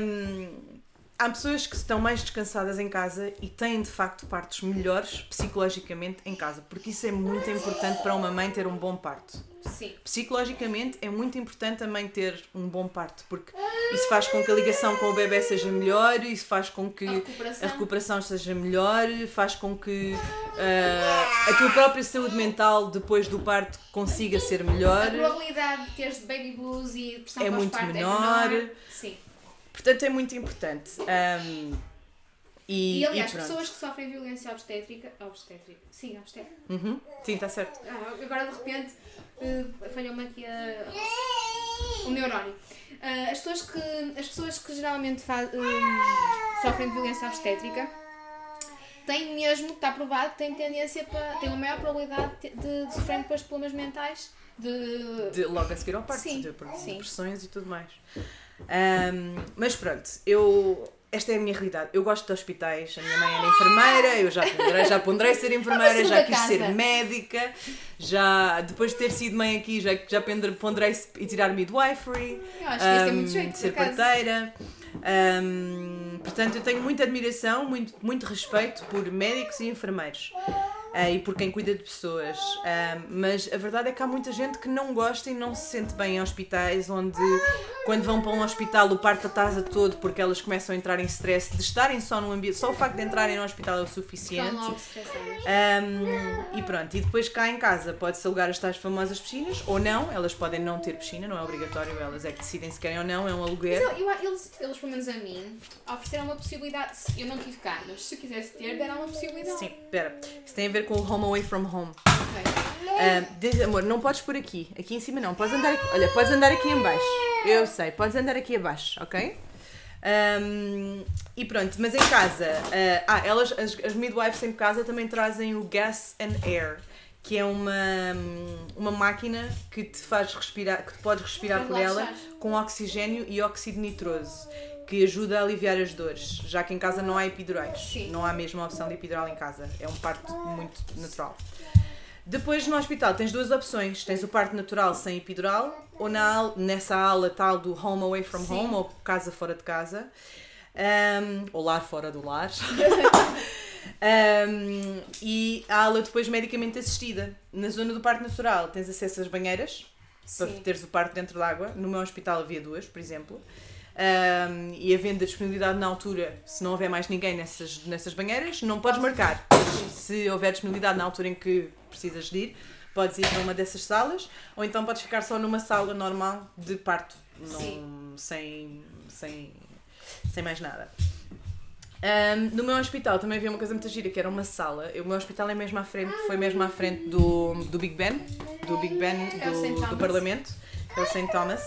hum, há pessoas que estão mais descansadas em casa e têm de facto partos melhores psicologicamente em casa, porque isso é muito importante para uma mãe ter um bom parto. Sim. Psicologicamente é muito importante a mãe ter um bom parto, porque isso faz com que a ligação com o bebê seja melhor, isso faz com que A recuperação. a recuperação seja melhor, faz com que ah, a tua própria saúde mental depois do parto consiga ser melhor. A probabilidade de teres baby blues e depressão É muito menor. É menor. Sim. Portanto, é muito importante. Ahm, e, E, aliás, e pessoas que sofrem violência obstétrica. Obstétrica. Sim, obstétrica. Uhum. Sim, está certo. Ah, agora de repente eh, falhou-me aqui a, o neurónio. Ah, as, pessoas que, as pessoas que geralmente fa- eh, sofrem de violência obstétrica têm mesmo, está provado, têm tendência para. têm uma maior probabilidade de, de sofrer depois de problemas mentais. De, De, logo a seguir ao parto, Sim, de, de sim. depressões e tudo mais. Ahm, mas pronto, eu. Esta é a minha realidade. Eu gosto de hospitais. A minha mãe era enfermeira, eu já ponderei, já ponderei ser enfermeira, já quis casa. ser médica, já depois de ter sido mãe aqui, já, já ponder- ponderei e tirar midwifery. Eu acho que tem Ahm, muito jeito, ser parteira. Ahm, portanto, eu tenho muita admiração, muito, muito respeito por médicos e enfermeiros. Ah, e por quem cuida de pessoas. Ahm, mas a verdade é que há muita gente que não gosta e não se sente bem em hospitais, onde quando vão para um hospital o parto atrasa todo porque elas começam a entrar em stress de estarem só no ambiente. Só o facto de entrarem no hospital é o suficiente. Um, e pronto, e depois cá em casa pode-se alugar as tais famosas piscinas, ou não, elas podem não ter piscina, não é obrigatório, elas é que decidem se querem ou não, é um aluguer. Mas eu- eu- eles, eles, pelo menos a mim, ofereceram uma possibilidade. Eu não tive cá, mas se quisesse ter, deram uma possibilidade. Sim, espera, isso tem a ver ver com o home away from home. Ok. Ah, diz, amor, não podes por aqui. Aqui em cima não. Podes andar aqui. Olha, podes andar aqui em baixo. Eu sei, podes andar aqui abaixo, ok? Ahm, e pronto, mas em casa, ah, ah, elas, as, as midwives em casa também trazem o Gas and Air, que é uma, uma máquina que te faz respirar, que te podes respirar por ela com oxigênio e óxido nitroso, que ajuda a aliviar as dores, já que em casa não há epidurais. Sim. Não há mesmo a opção de epidural em casa. É um parto muito natural. Depois no hospital tens duas opções. Tens o parto natural sem epidural ou na, nessa ala tal do home away from Sim. home ou casa fora de casa. Ahm, ou lar fora do lar. *laughs* Ahm, e a ala depois medicamente assistida. Na zona do parto natural tens acesso às banheiras para Sim. teres o parto dentro d'água. No meu hospital havia duas, por exemplo. Ahm, e havendo a disponibilidade na altura, se não houver mais ninguém nessas, nessas banheiras, não podes marcar. Se houver disponibilidade na altura em que precisas de ir, podes ir para uma dessas salas, ou então podes ficar só numa sala normal de parto, não- sem, sem, sem mais nada. Ahm, no meu hospital também havia uma coisa muito gira, que era uma sala. O meu hospital é mesmo à frente, foi mesmo à frente do, do Big Ben, do Big Ben É do, do. Parlamento, é o St. Thomas.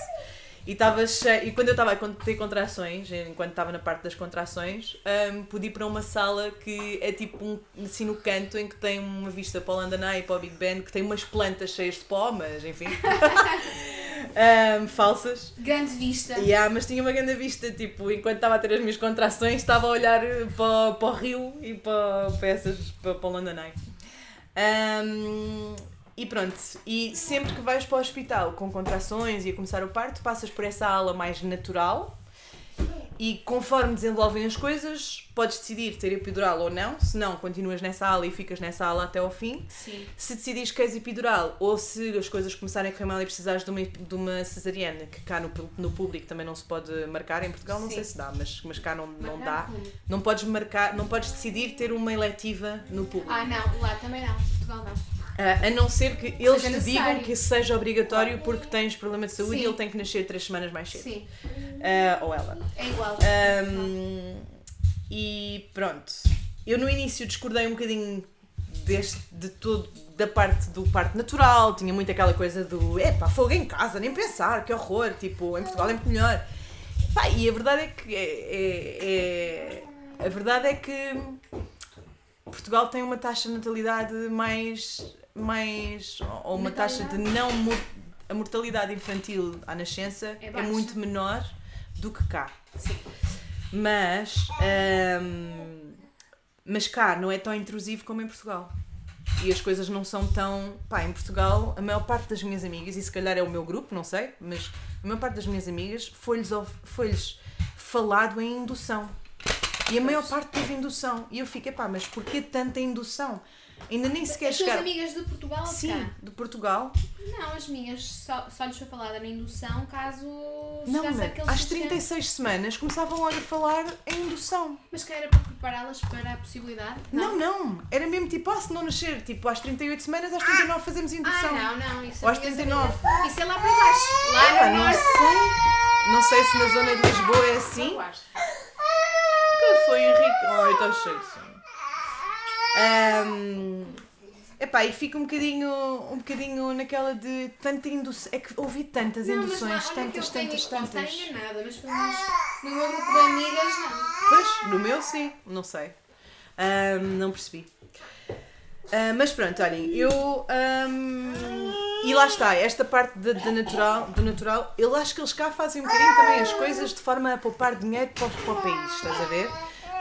E, estava cheio, e quando eu estava a ter contrações, enquanto estava na parte das contrações, ahm, pude ir para uma sala que é tipo um, assim no canto em que tem uma vista para o Eye e para o Big Ben, que tem umas plantas cheias de pó, mas enfim, Ahm, *laughs* falsas. Grande vista. Yeah, mas tinha uma grande vista, tipo, enquanto estava a ter as minhas contrações, estava a olhar para, para o rio e para, para, essas, para, para o London Eye. E pronto, e sempre que vais para o hospital com contrações e a começar o parto, passas por essa ala mais natural e conforme desenvolvem as coisas, podes decidir ter epidural ou não, se não, continuas nessa ala e ficas nessa ala até ao fim. Sim. Se decidires que queres epidural ou se as coisas começarem a correr mal e precisares de uma, de uma cesariana, que cá no, no público também não se pode marcar, em Portugal não Sim. sei se dá, mas, mas cá não, não dá. Não podes marcar, não podes decidir ter uma eletiva no público. Ah, não, lá também não. Portugal não. Ah, a não ser que eles Seja te digam que seja obrigatório porque tens problema de saúde Sim. e ele tem que nascer três semanas mais cedo. Sim, Ah, ou ela. é igual. Ahm, e pronto. Eu no início discordei um bocadinho deste, de todo, da parte do parto natural, tinha muito aquela coisa do epá, fogo em casa, nem pensar, que horror, tipo, em Portugal é muito melhor. Pá, e a verdade é que é, é- é- a verdade é que Portugal tem uma taxa de natalidade mais, mais ou uma taxa de não a mortalidade infantil à nascença É é, muito menor do que cá. Sim. Mas, hum, mas cá não é tão intrusivo como em Portugal. E as coisas não são tão. Pá, em Portugal, a maior parte das minhas amigas, e se calhar é o meu grupo, não sei, mas a maior parte das minhas amigas foi-lhes foi-lhes falado em indução. E a maior parte teve indução. E eu fico, pá, mas porquê tanta indução? Ainda nem sequer As tuas chegar. amigas de Portugal Sim, cá? de Portugal. Não, as minhas só, só lhes foi falada na indução caso Não, chegasse mas àqueles às 60. 36 semanas começavam logo a falar em indução. Mas que era para prepará-las para a possibilidade? Não, não. Era mesmo tipo, ah, se não nascer, tipo, às 38 semanas, às 39 fazemos Ah, indução. não, não. Isso Ou às é minhas 39. amigas. Isso é lá para baixo. Lá Epá, no não norte. sei. Não sei se na zona de Lisboa é assim. Eu acho. Que foi, Henrique? Ai, está cheio de sono. Ahm, Epá, e fica um bocadinho, um bocadinho naquela de tanta indução. É que ouvi tantas Não, mas induções, que tantas, tenho, tantas, tantas. estar enganada, mas pelo menos no meu grupo de amigas não. Pois, no meu sim, não sei. Ahm, não percebi. Ah, mas pronto, olhem, eu. ahm, e lá está, esta parte da natural, do natural, eu acho que eles cá fazem um bocadinho também as coisas de forma a poupar dinheiro para, o- para o país, estás a ver?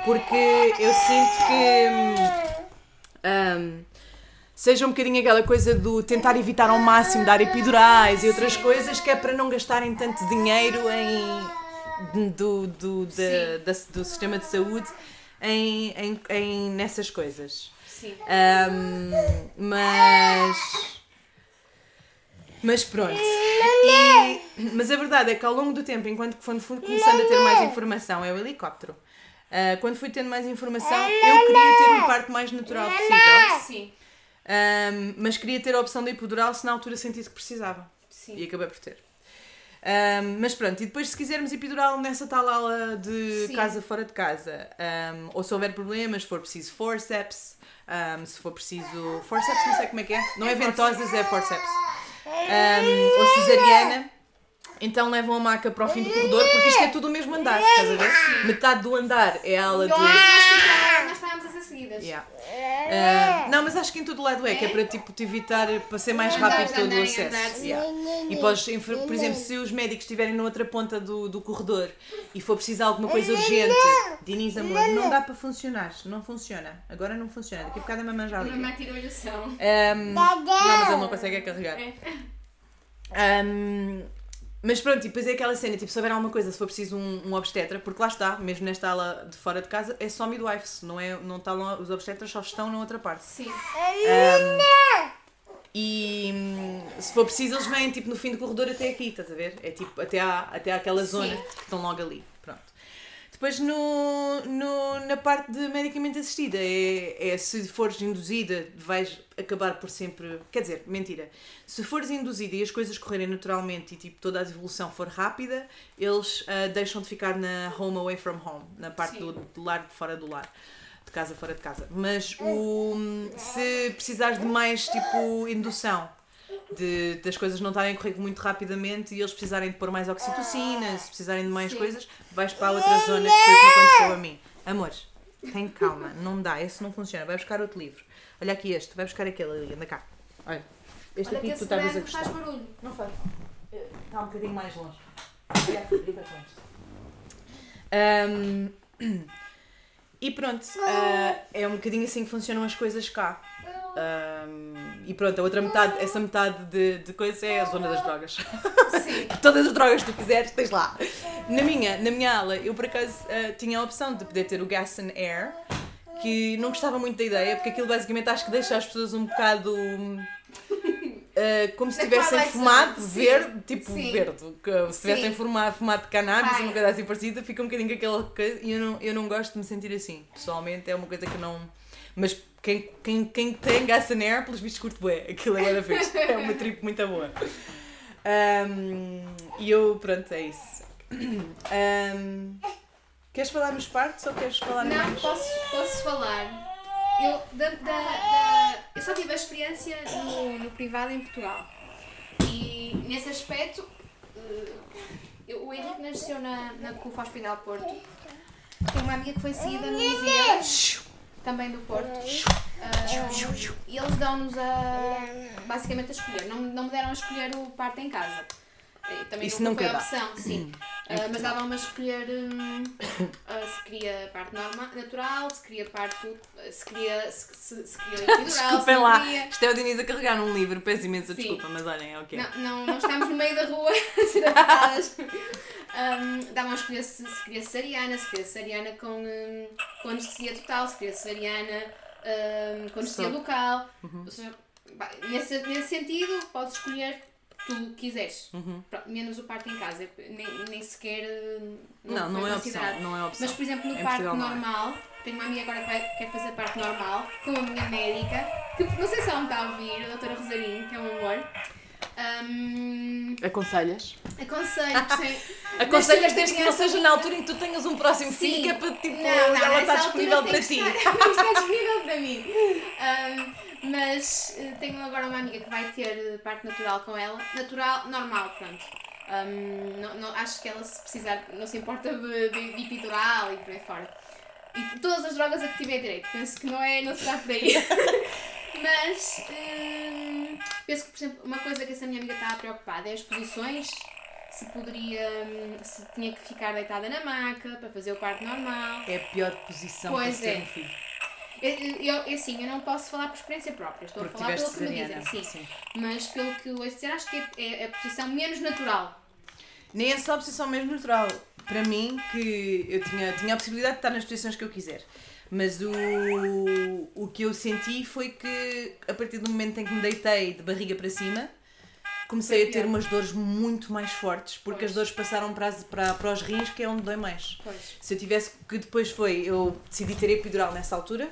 Porque eu sinto que. Ahm, seja um bocadinho aquela coisa do tentar evitar ao máximo dar epidurais e outras coisas que é para não gastarem tanto dinheiro em, do, do, da- da- do sistema de saúde em, em, em- nessas coisas. Sim. Ahm, mas. Mas pronto. E- mas a verdade é que ao longo do tempo, enquanto que fui começando a ter mais informação, é o helicóptero. Ah, quando fui tendo mais informação, eu queria ter um parto mais natural possível. Sim. Mas queria ter a opção da epidural se na altura sentisse que precisava. Sim. E acabei por ter. Um, mas pronto, e depois se quisermos epidural nessa tal ala de Sim. casa fora de casa, um, ou se houver problemas, se for preciso forceps, um, se for preciso. Forceps, não sei como é que é. Não é, ventosas, é forceps. Um, ou cesariana. Então levam a maca para o fim do corredor, porque isto é tudo o mesmo andar, estás a ver? Metade do andar é a ala de. Nós a ser seguidas. Yeah. Ah, não, mas acho que em todo lado é, que é para tipo, te evitar, para ser mais Andar, rápido todo andar, o acesso. sim. Yeah. E podes, por exemplo, se os médicos estiverem na outra ponta do, do corredor e for preciso alguma coisa urgente, Diniz, amor, não dá para funcionar, não funciona. Agora não funciona, daqui a bocado a mamãe já liga. mamãe tirou-lhe o som. Um, não, mas ele não consegue é carregar. É. Um, mas pronto, e depois é aquela cena, tipo, se houver alguma coisa, se for preciso um, um obstetra, porque lá está, mesmo nesta ala de fora de casa, é só midwives, não é, não está lá, os obstetras só estão na outra parte. Sim. E hum, se for preciso, eles vêm tipo no fim do corredor até aqui, estás a ver? É tipo até, à, até àquela Sim. zona que estão logo ali. Pronto. Depois no, no, na parte de medicamente assistida, é, é se fores induzida, vais acabar por sempre. Quer dizer, mentira. Se fores induzida e as coisas correrem naturalmente e tipo toda a evolução for rápida, eles ah, deixam de ficar na home away from home, na parte do, do lar fora do lar de casa fora de casa. Mas o, se precisares de mais tipo indução, de, das coisas não estarem a correr muito rapidamente e eles precisarem de pôr mais oxitocina, se precisarem de mais Sim. coisas, vais para a outra zona que foi o que aconteceu a mim. Amores, tem calma, não dá, esse não funciona. Vai buscar outro livro. Olha aqui este, vai buscar aquele ali, anda cá. Olha, este Olha aqui que tu estavas a gostar. faz barulho. Não faz. Está um bocadinho mais longe. Olha aqui, brinca com isto. Ahm, *clears throat* e pronto, ah, é um bocadinho assim que funcionam as coisas cá. Ahm, e pronto, a outra metade, essa metade de, de coisa é a zona das drogas. Sim. *laughs* Todas as drogas que tu quiseres, tens lá. Na minha, na minha ala, eu por acaso ah, tinha a opção de poder ter o Gas and Air, que não gostava muito da ideia, porque aquilo basicamente acho que deixa as pessoas um bocado. ah, como se tivessem fumado verde, tipo Sim. verde, que se tivessem fumado, fumado de cannabis, Ai. uma coisa assim parecida, fica um bocadinho com aquela coisa. E eu não, eu não gosto de me sentir assim. Pessoalmente é uma coisa que não. Mas quem, quem, quem tem gas and air, pelos vistos, curto bué. Aquilo agora fez. É uma trip muito boa. Ahm, E eu, pronto, é isso. Ahm, queres falar nos partes ou queres falar Não, mais? posso, posso falar. Eu, da, da, da- eu só tive a experiência no, no privado em Portugal. E nesse aspecto, eh, eu- o Henrique nasceu na, na CUF Hospital Porto. Tenho uma amiga que foi seguida no Lusíada, também do Porto. Ah, e eles dão-nos a, basicamente a escolher. Não, não me deram a escolher o parto em casa. E Também Isso nunca nunca foi dá. opção, sim. Ah, mas davam-me a escolher hum, *coughs* ah, se queria parte normal, natural, se queria parto, se queria, se, se, se queria epidural, se Desculpem não lá, queria. isto é o Diniz a carregar num livro, peço imensa Sim. desculpa, mas olhem, é o que é. Não, não, não estamos no meio da rua a ser afetadas. Um, davam a escolher se, se queria cesariana, se queria cesariana com, hum, com anestesia total, se queria cesariana hum, com anestesia Só. local. Uhum. Ou seja, nesse, nesse sentido, podes escolher tu o que quiseres. Uhum. Menos o parto em casa. Nem, nem sequer. hum, Não, não foi é opção, não é opção. Mas, por exemplo, no Em parto não é. normal, tenho uma amiga agora que vai, quer fazer parto normal, com a minha médica, que não sei se ela me está a ouvir, a doutora Rosarinho, que é um amor. Hum, Aconselhas? aconselho sem- *laughs* Aconselhas desde que não seja na altura em que tu tenhas um próximo filho, Sim. que é para tipo, Não, não, ela está disponível para ti. Estar, estar disponível para mim. *laughs* Hum, mas eh, tenho agora uma amiga que vai ter eh, parte natural com ela. Natural, normal, pronto. Hum, não, não- acho que ela, se precisar, não se importa de, de, de epidural e por aí fora. E todas as drogas a que tiver direito. Penso que não, é, não será por aí. *laughs* Mas hum, penso que, por exemplo, uma coisa que essa minha amiga estava preocupada é as posições. Se poderia, hum, se tinha que ficar deitada na maca para fazer o parto normal. É a pior posição Pois para ter é. um filho. Eu, eu, eu, assim, eu não posso falar por experiência própria, estou Porque a falar pelo que me dizem, sim. Sim. Mas pelo que ouço dizer, acho que é, é a posição menos natural. Nem é só a posição mesmo natural. Para mim, que eu tinha, tinha a possibilidade de estar nas posições que eu quiser. Mas o, o que eu senti foi que, a partir do momento em que me deitei de barriga para cima, comecei a ter umas dores muito mais fortes, porque Pois. as dores passaram para, as- para, para os rins, que é onde dói mais. Pois. Se eu tivesse, que depois foi, eu decidi ter epidural nessa altura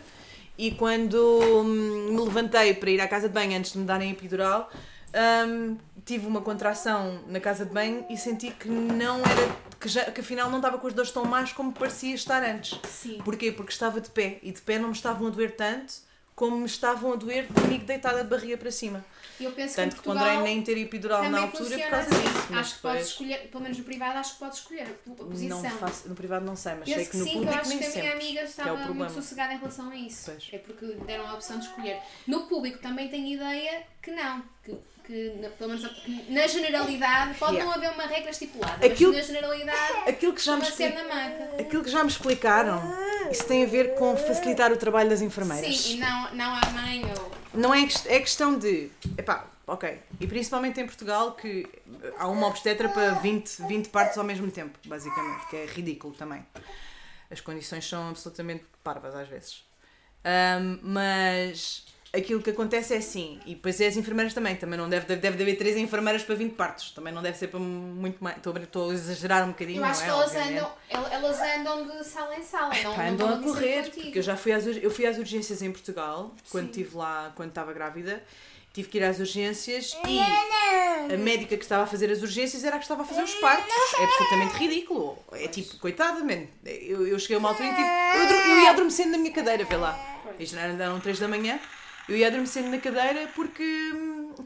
e quando hum, me levantei para ir à casa de banho antes de me darem epidural, hum, tive uma contração na casa de banho e senti que não era. que, já, que afinal não estava com as dores tão más como parecia estar antes. Sim. Porquê? Porque estava de pé e de pé não me estavam a doer tanto como me estavam a doer comigo deitada de barriga para cima. Eu penso Tanto que Portugal ponderei nem ter epidural na altura por causa assim. disso. Acho que podes depois escolher, pelo menos no privado, acho que podes escolher a posição. Não faço, no privado não sei, mas sei Penso que que no sim, que eu público acho nem que a minha sempre. amiga que é estava o muito sossegada em relação a isso. Pois. É porque deram a opção de escolher. No público também tenho ideia que não. Que, que pelo menos na generalidade, pode Yeah. não haver uma regra estipulada, Aquilo- mas na generalidade Aquilo que já me vai ser expli- na maca. Aquilo que já me explicaram, isso tem a ver com facilitar o trabalho das enfermeiras. Sim, e não, não à mãe ou. Não é, é questão de. Epá, ok. E principalmente em Portugal que há uma obstetra para 20, 20 partes ao mesmo tempo, basicamente, que é ridículo também. As condições são absolutamente parvas às vezes. Ahm, mas aquilo que acontece é assim, e depois é as enfermeiras também, também não deve, deve, deve haver 3 enfermeiras para 20 partos, também não deve ser para muito mais. Estou, a- estou a exagerar um bocadinho, Eu acho não que é? elas andam, el- elas andam de sala em sala, não, Pá, não andam a correr, porque eu já fui às, eu fui às urgências em Portugal, quando Sim. estive lá, quando estava grávida, tive que ir às urgências e a médica que estava a fazer as urgências era a que estava a fazer os partos. É absolutamente ridículo. É tipo, coitada, man. Eu, eu cheguei a uma altura em que tive, eu, eu ia adormecendo na minha cadeira, vê lá. Isto eram 3 da manhã. Eu ia adormecendo na cadeira porque,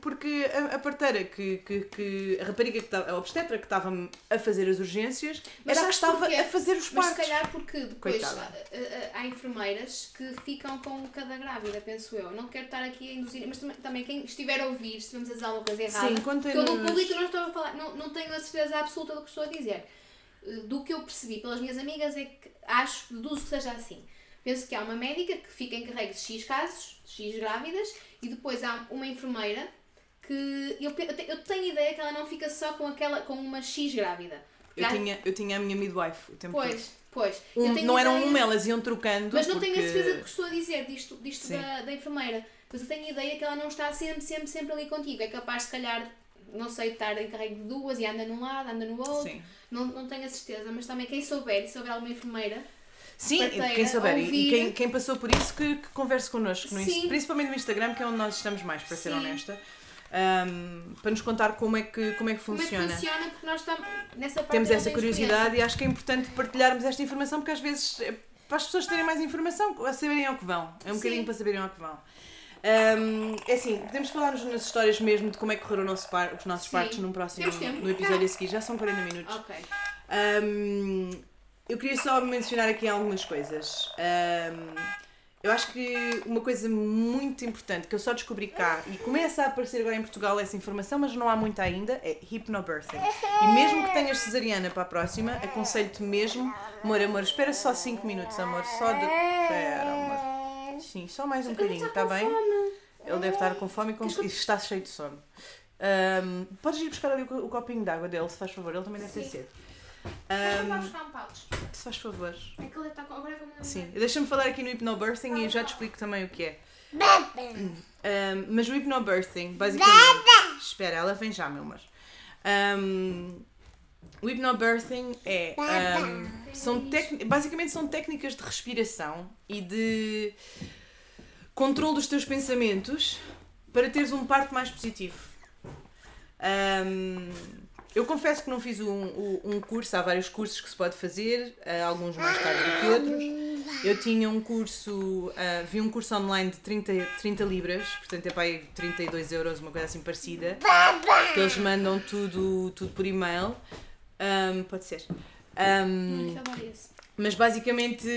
porque a, a parteira que, que, que. a rapariga que estava. a obstetra que estava a fazer as urgências Mas era a que estava porquê? a fazer os Mas partos. se calhar porque depois há, há- enfermeiras que ficam com cada grávida, penso eu. Não quero estar aqui a induzir, mas também, também quem estiver a ouvir, se estivermos a dizer alguma coisa errada, Sim, porque contem-nos. no público não estou a falar, não, não tenho a certeza absoluta do que estou a dizer. Eh, Do que eu percebi pelas minhas amigas é que acho, deduzo que seja assim. Penso que há uma médica que fica encarregue de X casos, de X grávidas, e depois há uma enfermeira que eu, eu te- eu tenho ideia que ela não fica só com aquela com uma X grávida. Eu Há- tinha, eu tinha a minha midwife o tempo Pois, pois. todo. Eu Um, tenho não eram ideia- uma, elas iam trocando. Mas não porque... tenho a certeza do que estou a dizer disto, disto da, da enfermeira. Mas eu tenho a ideia que ela não está sempre, sempre, sempre ali contigo. É capaz, se calhar, não sei, de estar em carrego de duas e anda num lado, anda no outro. Sim. Não, não tenho a certeza, mas também quem souber, e souber alguma enfermeira, Sim, parteira, quem souber. E- E ouvir. quem, quem passou por isso que, que converse connosco, no Sim. principalmente no Instagram, que é onde nós estamos mais, para ser Sim. honesta, ahm, para nos contar como é que, como é que como funciona. é que funciona, porque nós estamos nessa parte. Temos essa curiosidade e acho que é importante partilharmos esta informação porque às vezes é para as pessoas terem mais informação, a saberem ao que vão. É um Sim. bocadinho para saberem ao que vão. Ahm, é assim, podemos falar-nos nas histórias mesmo de como é que correram nosso par- os nossos Sim. partos num próximo no episódio a seguir. Já são 40 minutos. Ok. Ahm, eu queria só mencionar aqui algumas coisas. Ahm, eu acho que uma coisa muito importante que eu só descobri cá e começa a aparecer agora em Portugal essa informação, mas não há muita ainda, é hypnobirthing. E mesmo que tenhas cesariana para a próxima, aconselho-te mesmo, amor, amor, espera só 5 minutos, amor, só de. Espera, amor. Sim, só mais um bocadinho, está bem? Ele deve estar com fome e, com... e está cheio de sono. Ahm, podes ir buscar ali o, copinho de água dele, se faz favor, ele também deve ter Sim. Vamos Ahm, buscar um pouch. se faz favor. É está com. Agora é Sim, deixa-me falar aqui no hypnobirthing e eu já te explico também o que é. Um, mas o hypnobirthing, basicamente. Espera, ela vem já, meu amor. Um, o hypnobirthing é. um, são tec- basicamente são técnicas de respiração e de controle dos teus pensamentos para teres um parto mais positivo. Um, eu confesso que não fiz um, um- curso, há vários cursos que se pode fazer, ah, alguns mais caros do que outros. Eu tinha um curso, ah, vi um curso online de 30, 30 libras, portanto é para aí 32 euros, uma coisa assim parecida, que eles mandam tudo, tudo por e-mail. Um, pode ser. Um, mas basicamente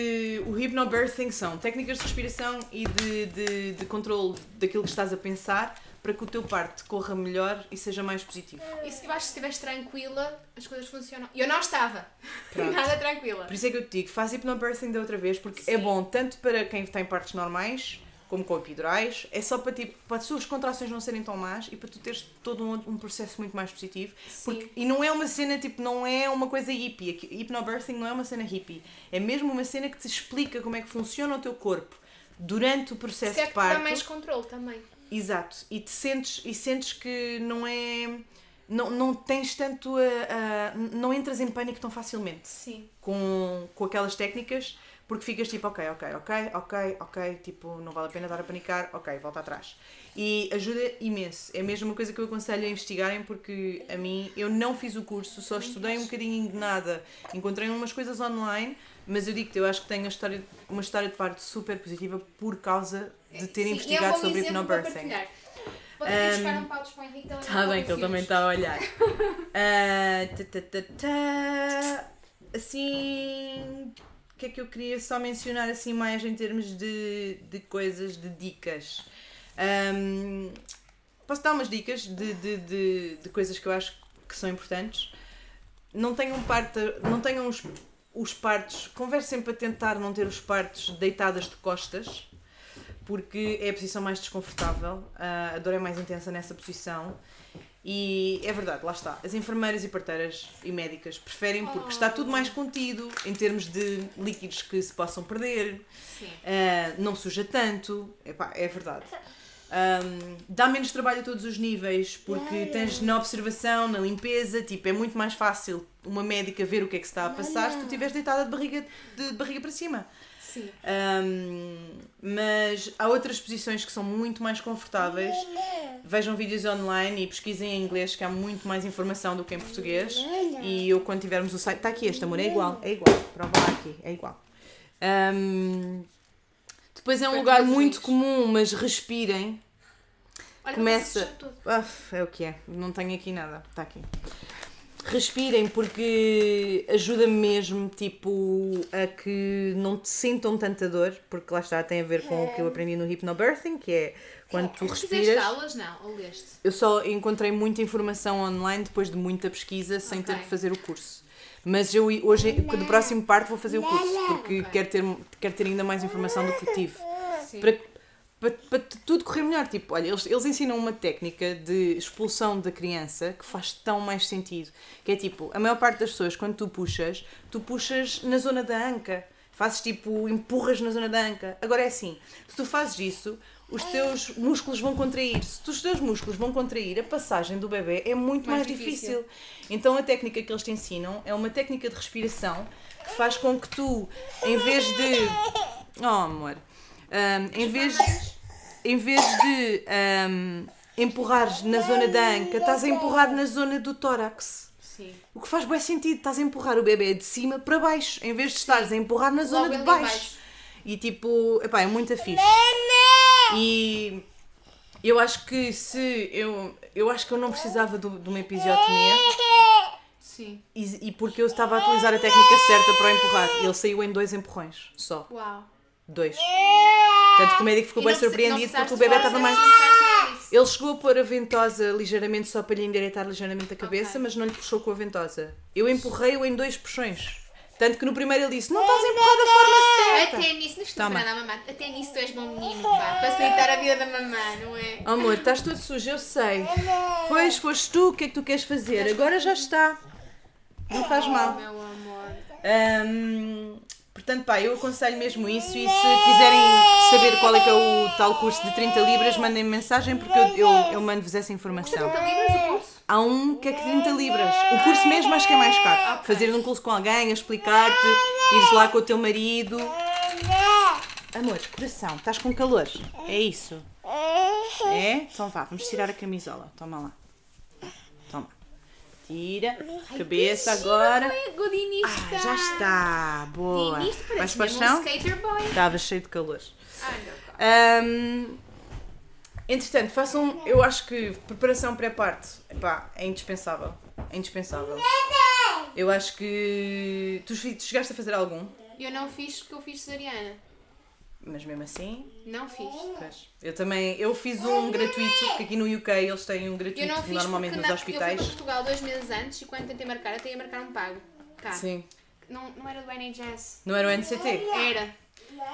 o hypnobirthing são técnicas de respiração e de, de, de controle daquilo que estás a pensar para que o teu parto corra melhor e seja mais positivo. Isso, eu acho que se estiveres tranquila, as coisas funcionam. E eu não estava. Pronto. *laughs* Nada tranquila. Por isso é que eu te digo, faz hypnobirthing da outra vez, porque é Sim. bom tanto para quem tem partos normais, como com epidurais, é só para, tipo, para as suas contrações não serem tão más e para tu teres todo um, um processo muito mais positivo. Porque, e não é uma cena, tipo, não é uma coisa hippie. Hypnobirthing não é uma cena hippie. É mesmo uma cena que te explica como é que funciona o teu corpo durante o processo Se é de que dá parto. mais controle também. Exato. E te sentes, e sentes que não é. não, não tens tanto a, a- não entras em pânico tão facilmente Sim. com, com aquelas técnicas porque ficas tipo, ok, ok, ok, ok, ok, tipo, não vale a pena dar a panicar, ok, volta atrás. E ajuda imenso. É mesmo uma coisa que eu aconselho a investigarem porque a mim, eu não fiz o curso, só estudei um bocadinho de nada. Encontrei umas coisas online, mas eu digo-te, eu acho que tenho a história, uma história de parte super positiva por causa de ter Sim, investigado é um bom sobre partilhar. Podem ir buscar um pautos para o Henrique também. Está não bem, que ele também está a olhar. *laughs* Ah, tá, tá, tá. Assim. O que é que eu queria só mencionar assim mais em termos de, de coisas, de dicas? Ahm, posso dar umas dicas de, de, de, de coisas que eu acho que são importantes? Não tenham, parte, não tenham os, os partos, conversem para tentar não ter os partos deitadas de costas porque é a posição mais desconfortável, a dor é mais intensa nessa posição. E é verdade, lá está. As enfermeiras e parteiras e médicas preferem porque está tudo mais contido em termos de líquidos que se possam perder, ah, não suja tanto. Epá, é verdade. Ahm, dá menos trabalho a todos os níveis porque tens na observação, na limpeza, tipo, é muito mais fácil uma médica ver o que é que se está a passar se tu estiveres deitada de barriga, de barriga para cima. Sim. Um, mas há outras posições que são muito mais confortáveis. Vejam vídeos online e pesquisem em inglês, que há muito mais informação do que em português. E eu, quando tivermos o site. Está aqui este, amor, é igual, é igual. Prova lá aqui, é igual. Um, depois é um lugar muito comum, mas respirem. Olha, Começa. Uf, é o que é, não tenho aqui nada. Está aqui. Respirem porque ajuda mesmo tipo a que não te sintam tanta dor, porque lá está, tem a ver com o que eu aprendi no hypnobirthing, que é quando tu Fizeste respiras. aulas? Não, ou leste? Eu só encontrei muita informação online depois de muita pesquisa sem ter Ok. que fazer o curso. Mas eu hoje, do próximo parte, vou fazer o curso, porque Ok. quero, ter, quero ter ainda mais informação do que tive Sim. para, para, para tudo correr melhor. Tipo, olha, eles, eles ensinam uma técnica de expulsão da criança que faz tão mais sentido. Que é tipo, a maior parte das pessoas, quando tu puxas, tu puxas na zona da anca. Fazes tipo, empurras na zona da anca. Agora é assim, se tu fazes isso, os teus músculos vão contrair. Se os teus músculos vão contrair, a passagem do bebê é muito mais, Mais difícil. difícil. Então a técnica que eles te ensinam é uma técnica de respiração que faz com que tu, em vez de. Oh amor. Ahm, em vez, em vez de ahm, empurrares na zona da anca, estás a empurrar na zona do tórax. Sim. O que faz bem sentido, estás a empurrar o bebê de cima para baixo, em vez de estares a empurrar na zona Logo de baixo. baixo. E tipo, epá, é muito fixe. E eu acho que se eu, eu acho que eu não precisava do- de uma episiotomia Sim. e, e porque eu estava a utilizar a técnica certa para o empurrar. Ele saiu em dois empurrões, só. Uau. Dois. Tanto que o médico ficou E bem surpreendido porque o bebê estava mais. Ele chegou a pôr a ventosa ligeiramente só para lhe endireitar ligeiramente a cabeça, Ok. mas não lhe puxou com a ventosa. Eu empurrei-o em dois puxões. Tanto que no primeiro ele disse: Não estás a empurrar da forma certa. Até nisso, não estou nada a mamar. Até nisso tu és bom menino, pá. Facilitar a vida da mamã, não é? Oh, amor, estás todo sujo, eu sei. Pois foste tu, o que é que tu queres fazer? Agora já está. Não faz mal. Meu amor. Hum, portanto, pá, eu aconselho mesmo isso e se quiserem saber qual é que é o tal curso de 30 libras, mandem-me mensagem porque eu, eu, eu mando-vos essa informação. 30 libras o curso? Há um que é que 30 libras. O curso mesmo acho que é mais caro. Ok. Fazer um curso com alguém, a explicar-te, ires lá com o teu marido. Amor, coração, estás com calor? É isso? É? Então vá, vamos tirar a camisola. Toma lá. Tira. Cabeça agora. Ah, já está. Boa. Godinista Vais parece para o mesmo chão? um skater boy. Estava cheio de calor. Ai, meu pai. Hum, entretanto, façam. Eu acho que preparação pré-parto é indispensável. É indispensável. Eu acho que. Tu, chegaste a fazer algum, Eu não fiz o que eu fiz cesariana. Mas mesmo assim. Não fiz. Pois. Eu também. Eu fiz um gratuito, porque aqui no UK eles têm um Eu gratuito não fiz normalmente nos na- hospitais. Eu fui para Portugal dois meses antes e quando tentei marcar, até ia marcar um pago. Cá. Sim. Não, não era do NHS. Não era o NCT? Era.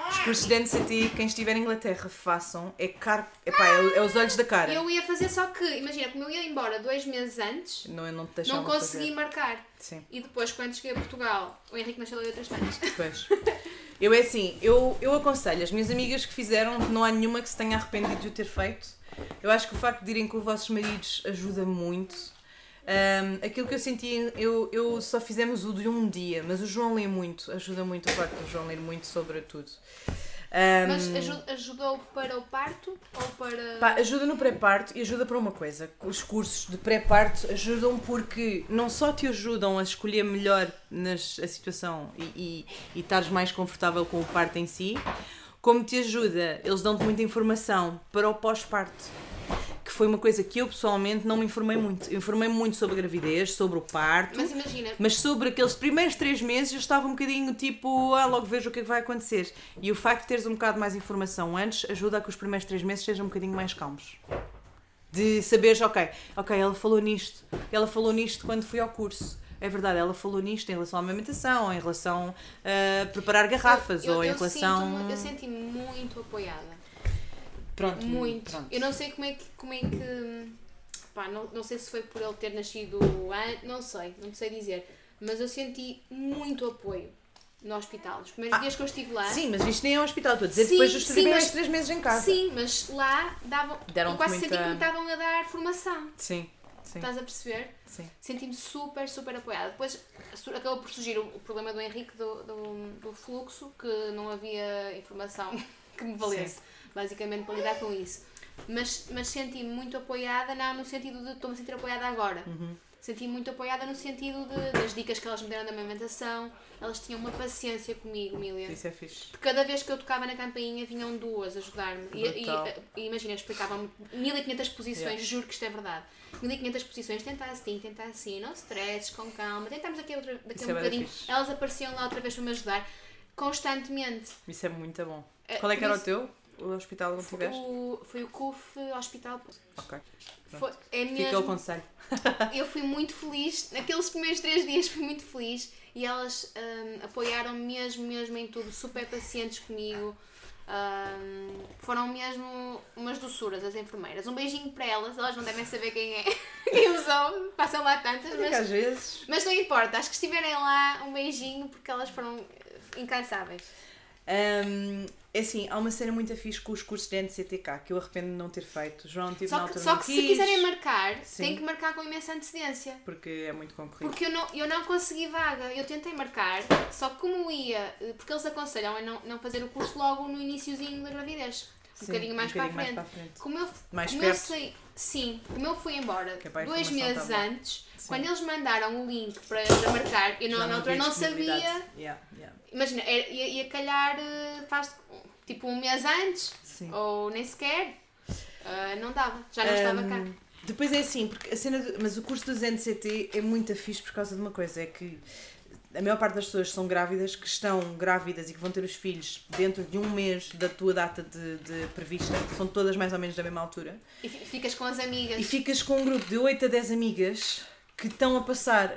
Os cursos de NCT, quem estiver em Inglaterra, façam. É caro. Epá, é, é os olhos da cara. Eu ia fazer só que, imagina, como eu ia embora dois meses antes, Não, eu não te não consegui fazer. marcar. Sim. E depois, quando cheguei a Portugal, o Henrique nasceu ali outras semanas. Pois. *laughs* Eu é assim, eu, eu aconselho, as minhas amigas que fizeram, não há nenhuma que se tenha arrependido de o ter feito. Eu acho que o facto de irem com os vossos maridos ajuda muito. Um, aquilo que eu senti, eu, eu só fizemos o de um dia, mas o João lê muito, ajuda muito o facto do João ler muito sobre tudo. Um, Mas aju- ajudou para o parto ou para. Pá, ajuda no pré-parto e ajuda para uma coisa. Os cursos de pré-parto ajudam porque não só te ajudam a escolher melhor nas, a situação e, e, e estares mais confortável com o parto em si, como te ajuda, eles dão-te muita informação para o pós-parto. Que foi uma coisa que eu pessoalmente não me informei muito. Informei-me muito sobre a gravidez, sobre o parto. Mas imagina, Mas sobre aqueles primeiros três meses eu estava um bocadinho tipo, ah, logo vejo o que é que vai acontecer. E o facto de teres um bocado mais informação antes ajuda a que os primeiros três meses sejam um bocadinho mais calmos. De saberes, ok, ok, ela falou nisto, ela falou nisto quando fui ao curso. É verdade, ela falou nisto em relação à amamentação, em relação a preparar garrafas eu, ou em eu relação. sinto-me- eu senti-me muito apoiada. Pronto, Muito. pronto. Eu não sei como é que. Como é que pá, não, não sei se foi por ele ter nascido antes, não sei, não sei dizer. Mas eu senti muito apoio no hospital. Os primeiros Ah, dias que eu estive lá. Sim, mas isto nem é um hospital, estou a dizer Sim, depois dos primeiros três meses em casa. Sim, mas lá davam. Eu quase muita- senti que me estavam a dar formação. Sim, sim, Estás a perceber? sim. Senti-me super, super apoiada. Depois acabou por surgir o, o problema do Henrique do, do, do fluxo, que não havia informação *laughs* que me valesse, basicamente, para lidar com isso. Mas, mas senti-me muito apoiada, não no sentido de estou-me a sentir apoiada agora. Uhum. Senti-me muito apoiada no sentido de, das dicas que elas me deram da amamentação. Elas tinham uma paciência comigo, Milian. Isso é fixe. Porque cada vez que eu tocava na campainha vinham duas ajudar-me. E, e, Brutal. e imagina, explicavam-me 1500 posições, Yeah. juro que isto é verdade. 1500 posições, tenta assim, tenta assim, não stresses, com calma, tentamos aqui outra, daqui Isso a é um bué bocadinho. fixe. Elas apareciam lá outra vez para me ajudar, constantemente. Isso é muito bom. É, Qual é que por era isso- o teu? O hospital onde estiveste? O, foi o CUF Hospital. Ok. Foi, é Fica o mesmo, conselho. *laughs* eu fui muito feliz, naqueles primeiros três dias fui muito feliz e elas hum, apoiaram mesmo, mesmo em tudo, super pacientes comigo. Hum, foram mesmo umas doçuras as enfermeiras. Um beijinho para elas, elas não devem saber quem é, *laughs* quem usou, passam lá tantas, Porque às mas, vezes. mas não importa, acho que estiverem lá, um beijinho porque elas foram incansáveis. Hum, é assim, há uma cena muito fixe com os cursos de NCTK que eu arrependo de não ter feito. João, tive na Só que, só que se quis, quiserem marcar, Sim. têm que marcar com imensa antecedência. Porque é muito concorrido. Porque eu não, eu não consegui vaga. Eu tentei marcar, só que como ia, eh, porque eles aconselham a não, não fazer o curso logo no iniciozinho da gravidez. Um Sim, bocadinho mais, um bocadinho para, a mais para a frente. Como eu, Mais como perto. eu sei, sim, como eu fui embora é dois meses tá antes, Sim. quando eles mandaram o link para, para marcar, eu não, na altura não sabia. Yeah, yeah. Imagina, era- ia, ia calhar eh, faz tipo um mês antes, Sim. ou nem sequer. ah, não dava, já não estava cá. Depois é assim, porque a cena do- mas o curso dos NCT é muito fixe por causa de uma coisa, é que a maior parte das pessoas são grávidas, que estão grávidas e que vão ter os filhos dentro de um mês da tua data de, de prevista, são todas mais ou menos da mesma altura, E fi- ficas com as amigas. e ficas com um grupo de 8 a 10 amigas que estão a passar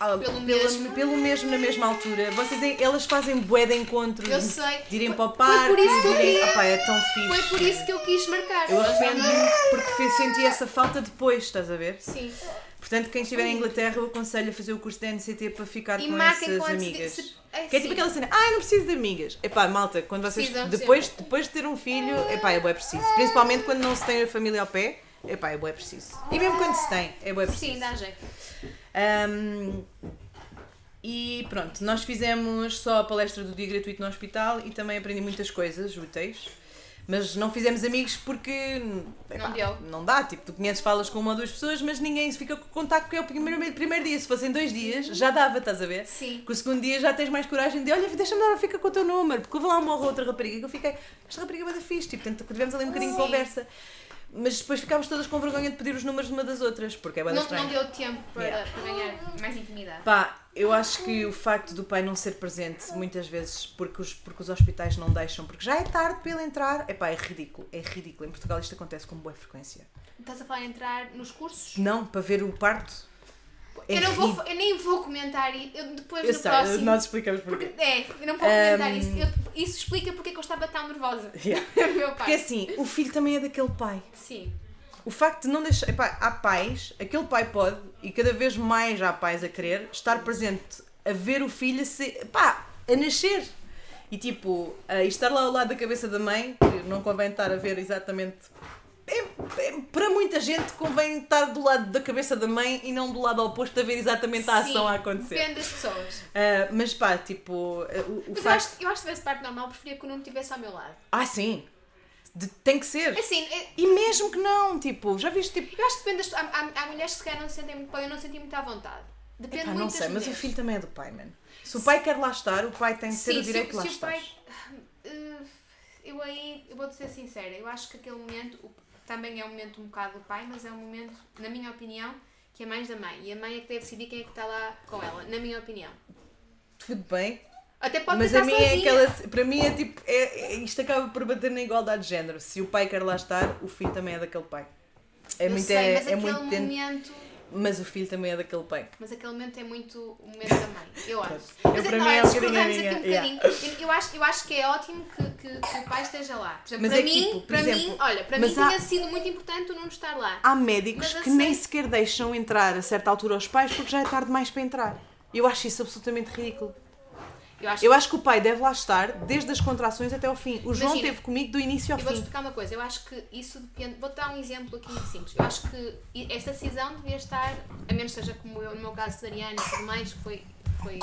ah, Pelo pela- mesmo. pelo mesmo na mesma altura. Vocês, elas fazem bué de encontros, Eu sei. de irem Foi- para o foi parque, por isso que eu irem... Opá, é tão fixe. Foi por isso que eu quis marcar. Eu Mas já arrependo não- porque senti essa falta depois, estás a ver? Sim. Portanto, quem estiver em Inglaterra, eu aconselho a fazer o curso de NCT para ficar E com essas amigas. se- é Que é tipo sim. aquela cena, ah, eu não preciso de amigas. Epá, malta, quando vocês, Precisam depois, depois de ter um filho, epá, é bué preciso. Principalmente quando não se tem a família ao pé, epá, é bué preciso. E mesmo quando se tem, é bué preciso. Sim, dá jeito. Ahm, e pronto, nós fizemos só a palestra do dia gratuito no hospital e também aprendi muitas coisas úteis. Mas não fizemos amigos porque Não deu. não dá, tipo, tu conheces, falas com uma ou duas pessoas, mas ninguém se fica com contacto que é o primeiro, primeiro dia. Se fossem dois dias, já dava, estás a ver? Sim. Que o segundo dia já tens mais coragem de olha, deixa-me dar, fica com o teu número, porque houve lá uma ou outra rapariga que eu fiquei, esta rapariga é fixe, tipo, tivemos ali um bocadinho de Sim. conversa. Mas depois ficámos todas com vergonha de pedir os números de uma das outras, porque é bem Não, não deu tempo para, Yeah. para ganhar mais intimidade. Pá, eu acho que o facto do pai não ser presente muitas vezes porque os, porque os hospitais não deixam, porque já é tarde para ele entrar, é pá, é ridículo, é ridículo. Em Portugal isto acontece com boa frequência. Estás a falar em entrar nos cursos? Não, para ver o parto. É eu, não vou, eu nem vou comentar isso. Eu depois Eu no sei, próximo. nós explicamos Porque, porquê. é, eu não vou comentar Um, isso. Eu- isso explica porque é que eu estava tão nervosa. *laughs* Yeah. *laughs* Meu Porque pai. assim, o filho também é daquele pai. Sim. O facto de não deixar. Epá, há pais, aquele pai pode, e cada vez mais há pais a querer, estar presente a ver o filho a, ser, a nascer. E tipo, a estar lá ao lado da cabeça da mãe, não convém estar a ver exatamente é- é- para muita gente convém estar do lado da cabeça da mãe e não do lado oposto a ver exatamente a ação Sim, a acontecer. Depende das pessoas. Ah, mas pá, tipo, o, o Mas eu facto. acho, eu acho que se tivesse parte normal, preferia que o Nuno estivesse ao meu lado. Ah, sim! De- tem que ser! Assim, é- E mesmo que não, tipo, já viste tipo. eu acho que depende das há, há, há mulheres que se calhar não se sentem muito, podem não sentir muito à vontade. Depende Epá, muito não sei, mas o filho também é do pai, mano. Se o pai quer lá estar, o pai tem que ter Sim, o se direito de o- lá se o estar. pai- *sighs* Eh, eu aí, eu vou-te ser sincera, eu acho que aquele momento o- também é um momento um bocado do pai, mas é um momento, na minha opinião, que é mais da mãe. E a mãe é que deve decidir quem é que está lá com ela, na minha opinião. Tudo bem, Até pode mas a mim é aquela. Para mim é tipo. É, é- isto acaba por bater na igualdade de género. Se o pai quer lá estar, o filho também é daquele pai. É Eu muito. sei, é, mas é aquele muito dentro- momento... Mas o filho também é daquele pai. Mas aquele momento é muito o momento da mãe, eu acho. Mas Eu, para não, mim, é um discordamos aqui um minha- bocadinho. Eu, eu acho, eu acho que é ótimo que, que, que o pai esteja lá. Por exemplo, Mas para é mim, tipo, para exemplo, mim, olha, para mim há- tinha sido muito importante o não estar lá. Há médicos que eu nem sequer deixam entrar a certa altura aos pais porque já é tarde demais para entrar. Eu acho isso absolutamente ridículo. Eu acho Eu acho que o pai deve lá estar desde as contrações até ao fim. O João Imagina, esteve comigo do início ao Eu fim. explicar uma coisa, eu acho que isso depende. Vou-te dar um exemplo aqui muito simples. Eu acho que essa decisão devia estar, a menos seja como eu, no meu caso, cesariana e tudo mais, que foi, foi.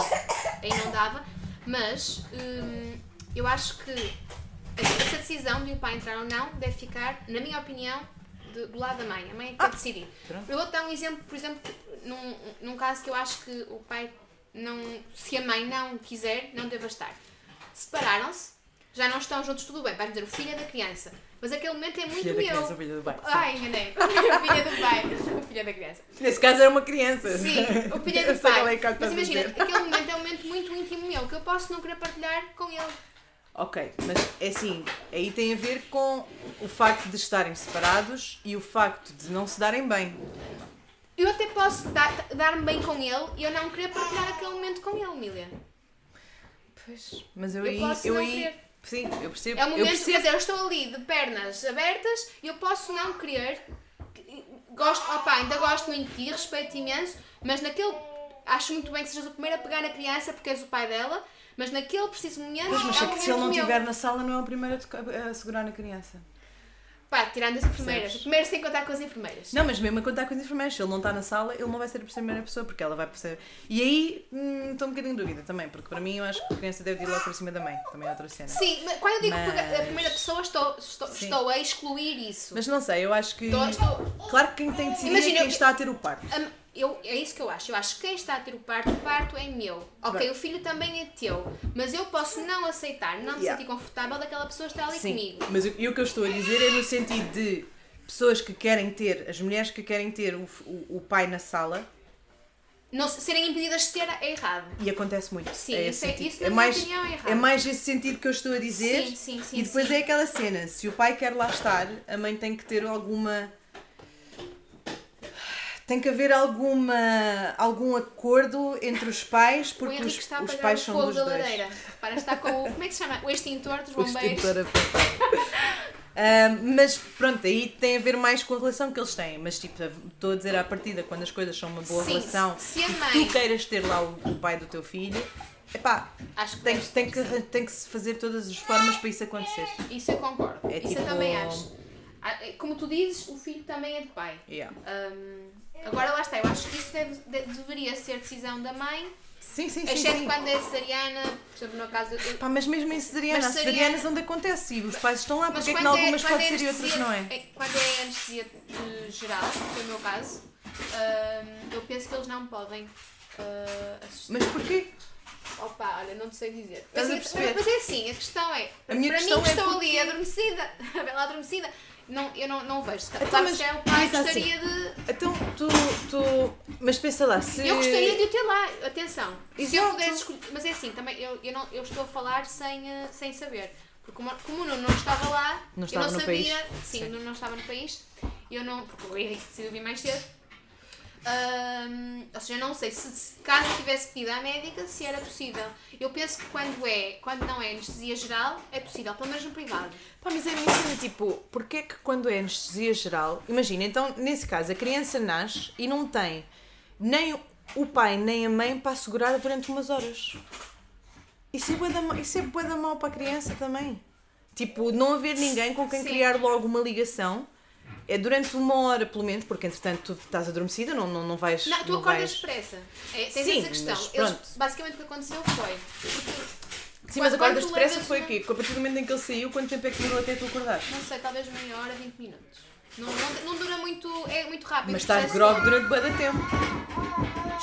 aí não dava, mas hum, eu acho que essa decisão de o pai entrar ou não deve ficar, na minha opinião, de- do lado da mãe. A mãe é que deve decidir. Eu vou-te dar um exemplo, por exemplo, num, num caso que eu acho que o pai não. Se a mãe não quiser, não deva estar. Separaram-se, já não estão juntos, tudo bem. Vais dizer, o filho é da criança. Mas aquele momento é muito Filha da meu. criança, filha do pai. Ai, enganei. *laughs* O filho é do pai. O filho é da criança. Nesse caso era uma criança. Sim, o *laughs* filho é do pai. é é Mas imagina, aquele momento é um momento muito íntimo meu que eu posso não querer partilhar com ele. Ok, mas é assim, aí tem a ver com o facto de estarem separados e o facto de não se darem bem. Eu até posso dar- dar-me bem com ele e eu não querer partilhar aquele momento com ele, Milia. Pois, mas eu, Eu aí. posso eu não aí querer. sim, eu percebo. É um eu momento, percebo. quer dizer, eu estou ali de pernas abertas e eu posso não querer. Gosto, opa, ainda gosto muito de ti, respeito imenso, mas naquele. Acho muito bem que sejas o primeiro a pegar na criança porque és o pai dela, mas naquele preciso momento. Pois, mas é é um que se ele não meu. estiver na sala, não é o primeiro a tocar- a segurar na criança. Pá, tirando as enfermeiras. Percebes? Primeiro sem contar com as enfermeiras. Não, mas mesmo a contar com as enfermeiras, se ele não está na sala, ele não vai ser a primeira pessoa, porque ela vai perceber. E aí, hum, estou um bocadinho em dúvida também, porque para mim eu acho que a criança deve ir logo para cima da mãe, também é outra cena. Sim, mas quando eu digo Mas- a primeira pessoa, estou, estou, estou a excluir isso. Mas não sei, eu acho que. Estou, estou, Claro que quem tem de decidir Imagina, é quem está a ter o parto. Eu, é isso que eu acho. Eu acho que quem está a ter o parto, o parto é meu. Ok, Bem. o filho também é teu. Mas eu posso não aceitar, não me Yeah. sentir confortável daquela pessoa estar ali Sim, comigo. mas o, e o que eu estou a dizer é no sentido de pessoas que querem ter, as mulheres que querem ter o, o, o pai na sala, Não, se- serem impedidas de ter é errado. e acontece muito. Sim, é isso é- isso é mais, opinião é errado. é mais esse sentido que eu estou a dizer. Sim, sim, sim, e depois sim. é aquela cena, se o pai quer lá estar, a mãe tem que ter alguma. Tem que haver alguma, algum acordo entre os pais, O porque os, está a os pais o são dos da dois. lareira. Para estar com o. Como é que se chama? O extintor dos O bombeiros. extintor a passar. Ah, mas pronto, aí tem a ver mais com a relação que eles têm. Mas tipo, estou a dizer à partida, quando as coisas são uma boa Sim, relação se- a e mãe- tu queiras ter lá o, o pai do teu filho, epá, Acho que tem, tem, que, tem que se fazer todas as formas para isso acontecer. Isso eu concordo. É Isso tipo- eu também acho. Ah, Como tu dizes, o filho também é de pai. Yeah. Hum, agora lá está, eu acho que isso deve- de- deveria ser decisão da mãe, Sim, sim, sim. exceto sim. quando é cesariana, por exemplo, no caso. eu- Pá, mas mesmo em cesariana, Mas há cesariana- cesarianas onde acontece e os pais estão lá, Mas porque é que em quando algumas quando pode ser e outras não é? Quando é anestesia geral, que foi o meu caso, hum, eu penso que eles não podem eh, assistir. Mas porquê? Opa, olha, não te sei dizer. Mas, perceber? mas é assim, a questão é, A minha para questão mim que é estou porque- ali adormecida, a bela *laughs* adormecida, não, eu não, não vejo. Então, Claro mas que se calhar o pai gostaria de. Então, tu, tu. Mas pensa lá, se. Eu gostaria de o ter lá, atenção. Se eu Exato. pudesse escolher. Mas é assim, também eu, eu, não, eu estou a falar sem, eh, sem saber. Porque como, como o Nuno não estava lá, Não eu estava não no sabia. país. Sim, Sim. o Nuno não estava no país. Eu não. Porque o Henrique decidiu vir mais cedo. Ahm, ou seja, eu não sei se, caso tivesse pedido à médica se era possível. Eu penso que quando é, quando não é anestesia geral, é possível, pelo menos no privado. Pá, mas é mesmo tipo, porque é que quando é anestesia geral, imagina, então nesse caso a criança nasce e não tem nem o pai nem a mãe para assegurar durante umas horas. Isso é bué da, isso é bué da mal para a criança também. Tipo, não haver ninguém com quem Sim. criar logo uma ligação é durante uma hora pelo menos, porque entretanto tu estás adormecida, não, não, não vais. Não, tu não acordas vais... depressa. É, tens Sim, essa questão. Eles- basicamente o que aconteceu foi. Sim, mas acordas depressa foi uma- o quê? Porque a partir do momento em que ele saiu, quanto tempo é que demorou até tu acordar? Não sei, talvez meia hora, 20 minutos. Não, não, não dura muito, é muito rápido. Mas estás processo. grog durante bué de tempo.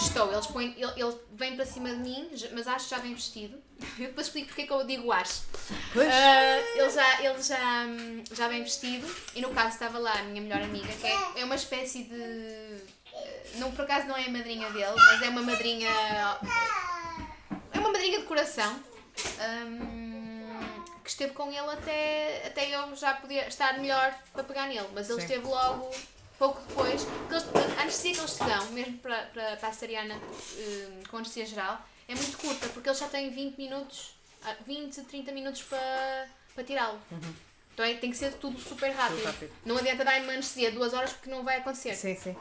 Estou, eles põem, ele, ele vem para cima de mim, mas acho que já vem vestido. *laughs* Eu depois explico porque é que eu digo acho. Pois. Ah, ele já, ele já, já vem vestido e no caso estava lá a minha melhor amiga, que é, é uma espécie de. eh, Não, por acaso não é a madrinha dele, mas é uma madrinha. É uma madrinha de coração. hum, que esteve com ele até, até eu já podia estar melhor para pegar nele, mas ele Sim. esteve logo pouco depois. eles- A anestesia que eles te dão, mesmo para, para, para a cesariana hum, com anestesia geral, é muito curta, porque eles já têm 20 minutos, ah, 20, 30 minutos para, para tirá-lo. Então é, tem que ser tudo super rápido. rápido. Não adianta dar uma anestesia duas horas porque não vai acontecer. Sim, sim.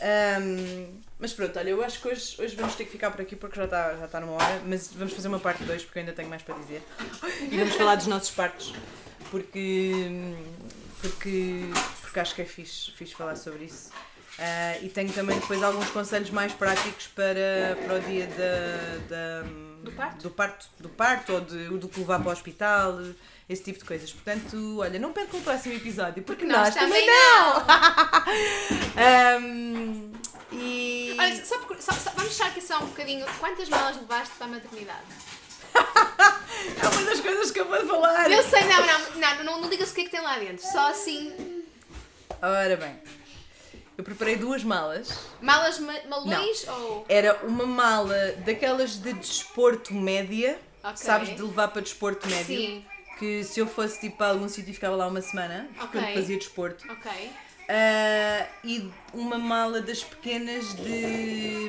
Ahm, mas pronto, olha, eu acho que hoje, hoje vamos ter que ficar por aqui porque já está já está numa hora, mas vamos fazer uma parte 2 porque eu ainda tenho mais para dizer. *laughs* E vamos falar dos nossos partos, porque, porque, porque acho que é fixe, fixe falar sobre isso. Ah, e tenho também depois alguns conselhos mais práticos para, para o dia da, da- Do parto? do parto, do parto ou de, do que levar para o hospital, esse tipo de coisas. Portanto, olha, não percam o próximo episódio, porque Nós nós, também também não! *laughs* Ahm, e. Olha, só, porque- só- só- vamos deixar aqui só um bocadinho. Quantas malas levaste para a maternidade? *laughs* É uma das coisas que eu vou falar! Eu sei, não, não, não, não, não digas o que é que tem lá dentro. Só assim. Ora bem, eu preparei duas malas. Malas ma malões ou. Era uma mala daquelas de desporto média, Ok. sabes, de levar para desporto médio. Sim. Que se eu fosse tipo a algum sítio ficava lá uma semana, porque Ok. eu fazia desporto. Ok. Ah, e uma mala das pequenas de.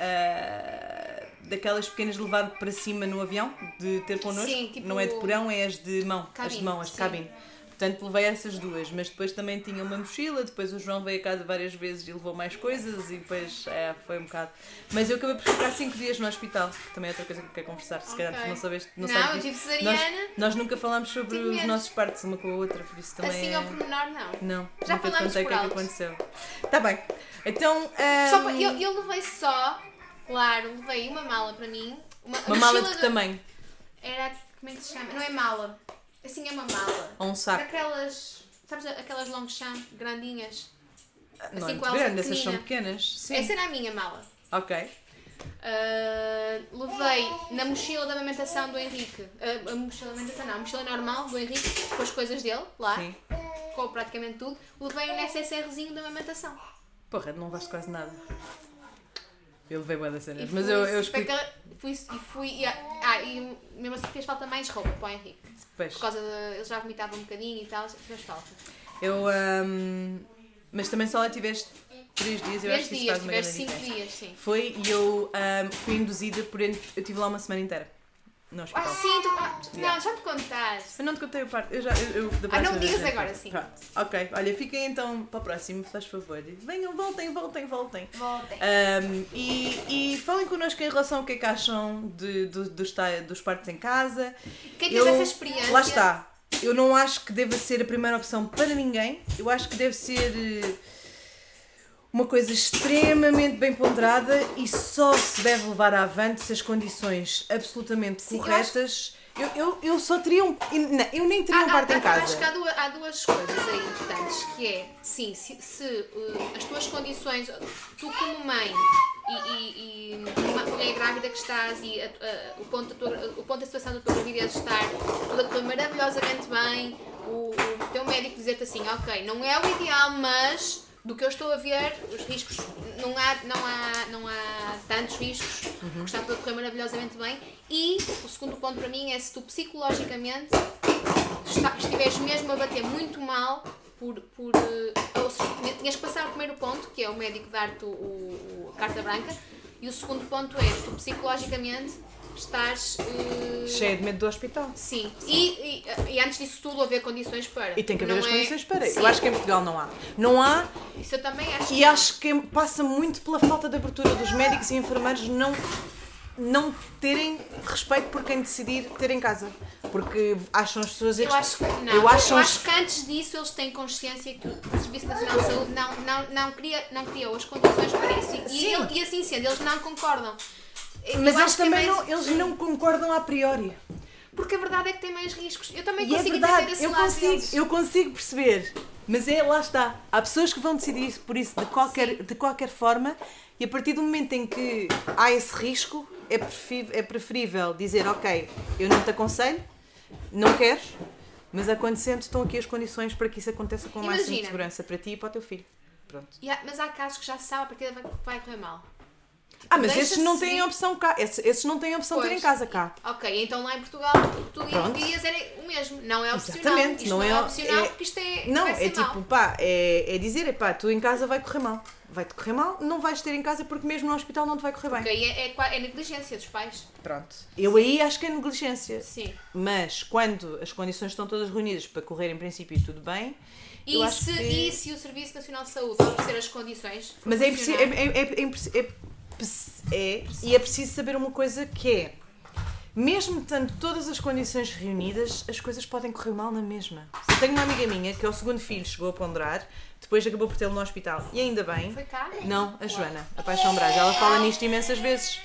ah, daquelas pequenas de levar para cima no avião, de ter connosco. Sim, tipo- Não é de porão, é as de mão. as de Cabine, mão, as de sim. cabine. Portanto, levei essas duas, mas depois também tinha uma mochila. Depois o João veio a casa várias vezes e levou mais coisas, e depois é, foi um bocado. Mas eu acabei por ficar 5 dias no hospital, que também é outra coisa que eu quero conversar. Se calhar tu Ok. não sabes. Não, Não, sabes eu tive nós, cesariana. nós nunca falámos sobre os nossos partos uma com a outra, por isso também. Assim é... ao pormenor, não. Não, Já nunca te falámos contei o que é que aconteceu. Tá bem. Então. ahm, Só para- eu, eu levei só, claro, levei uma mala para mim. Uma, uma mala de do- tamanho. Era. Como é que se chama? Não é mala. Assim é uma mala. Ou um saco. Aquelas. Sabes aquelas Longchamp grandinhas? Não assim é grande, essas são pequenas. Sim. Essa era a minha mala. Ok. Ah, levei na mochila da amamentação do Henrique. Ah, a mochila da amamentação, não, a mochila normal do Henrique, com as coisas dele lá, Sim. com praticamente tudo. Levei um necessairezinho da amamentação. Porra, não levaste quase nada. Eu levei boa das cenas, mas eu, eu explico. Fui, e fui. E, ah, e mesmo assim fez falta mais roupa para o Henrique. Pois. Por causa de. Ele já vomitava um bocadinho e tal, fez falta. Eu. ahm, mas também só lá tiveste 3 dias, eu acho que isso dias, faz uma grande cinco diferença. dias, sim. Foi e eu ahm, fui induzida por. Eu estive lá uma semana inteira. No Ah, hospital. sim, tu. Ah. Não, já te contaste. Eu não te contei o parte. Eu já. Eu, eu, da Ah, não próxima me vez digas já agora, conto. sim. Pronto. Ok, olha, fiquem então para o próximo, faz favor. Venham, voltem, voltem, voltem. Voltem. Um, e, e falem connosco em relação ao que é que acham de, do- dos, ta- dos partos em casa. Quem teve essa experiência. Lá está. Eu não acho que deva ser a primeira opção para ninguém. Eu acho que deve ser eh, uma coisa extremamente bem ponderada e só se deve levar à avante se as condições absolutamente Sim, eu corretas. Eu, eu, eu só teria um. Eu nem teria um Ah, parto ah, em casa. Acho que há duas, há duas coisas aí importantes, que é, sim, se, se, uh, as tuas condições, tu como mãe e, e- e uma mulher grávida que estás e a- a- o, ponto da tua, o ponto da situação da tua gravidez estar tudo a correr maravilhosamente bem, o, o teu médico dizer-te assim, ok, não é o ideal, mas do que eu estou a ver, os riscos, não há, não há, não há tantos riscos, porque está tudo a correr maravilhosamente bem. E o segundo ponto para mim é se tu psicologicamente estiveres mesmo a bater muito mal por. por eh, ou seja, tinha- tinhas que passar o primeiro ponto, que é o médico dar-te o, o- a carta branca, e o segundo ponto é tu psicologicamente estás. eh, Cheia de medo do hospital. Sim, e, e, e antes disso tudo haver condições para. E tem que haver Não as é- condições para. Sim, Eu acho que em Portugal não há. Não há Isso eu também acho E que acho que passa muito pela falta de abertura dos médicos e enfermeiros não não terem respeito por quem decidir ter em casa. Porque acham as pessoas. Eu acho que não. Eu acho, eu acho que antes disso eles têm consciência que o Serviço Nacional de Saúde não, não, não, cria, não criou as condições para isso. E, ele- e assim sendo, eles não concordam. Eu Mas eles que é também mais- não, eles não concordam a priori. Porque a verdade é que tem mais riscos. Eu também E é consigo verdade, entender esse eu lado consigo, deles. eu consigo perceber. Mas é, lá está. Há pessoas que vão decidir isso por isso de qualquer, de qualquer forma e a partir do momento em que há esse risco, é, prefi- é preferível dizer, ok, eu não te aconselho, não queres, mas acontecendo estão aqui as condições para que isso aconteça com o máximo de Imagina. segurança para ti e para o teu filho. Pronto. Há- mas há casos que já se sabe a partir vai, vai correr mal. Ah, mas esses não têm opção cá. Esses, esses não têm opção de ter em Pois. casa cá. Ok, então lá em Portugal tu Pronto. irias era o mesmo. Não é opcional. Exatamente, Isto não é- é, opcional é- porque isto é. Não, é tipo, mau. pá, é, é dizer, pá, tu em casa vai correr mal. Vai-te correr mal, não vais ter em casa porque mesmo no hospital não te vai correr bem. Ok, é, é, é negligência dos pais. Pronto. Eu aí acho que é negligência. Sim. Mas quando as condições estão todas reunidas para correr em princípio tudo bem, eu E se, que... e se o Serviço Nacional de Saúde oferecer as condições? Mas é, é, funcionar? é, é, é, é, é- e é preciso saber uma coisa que é mesmo tendo todas as condições reunidas, as coisas podem correr mal na mesma. Eu tenho uma amiga minha que é o segundo filho, chegou a ponderar, depois acabou por tê-lo no hospital. E ainda bem, Foi cá? Não, a Joana, a Paixão Brás. Ela fala nisto imensas vezes.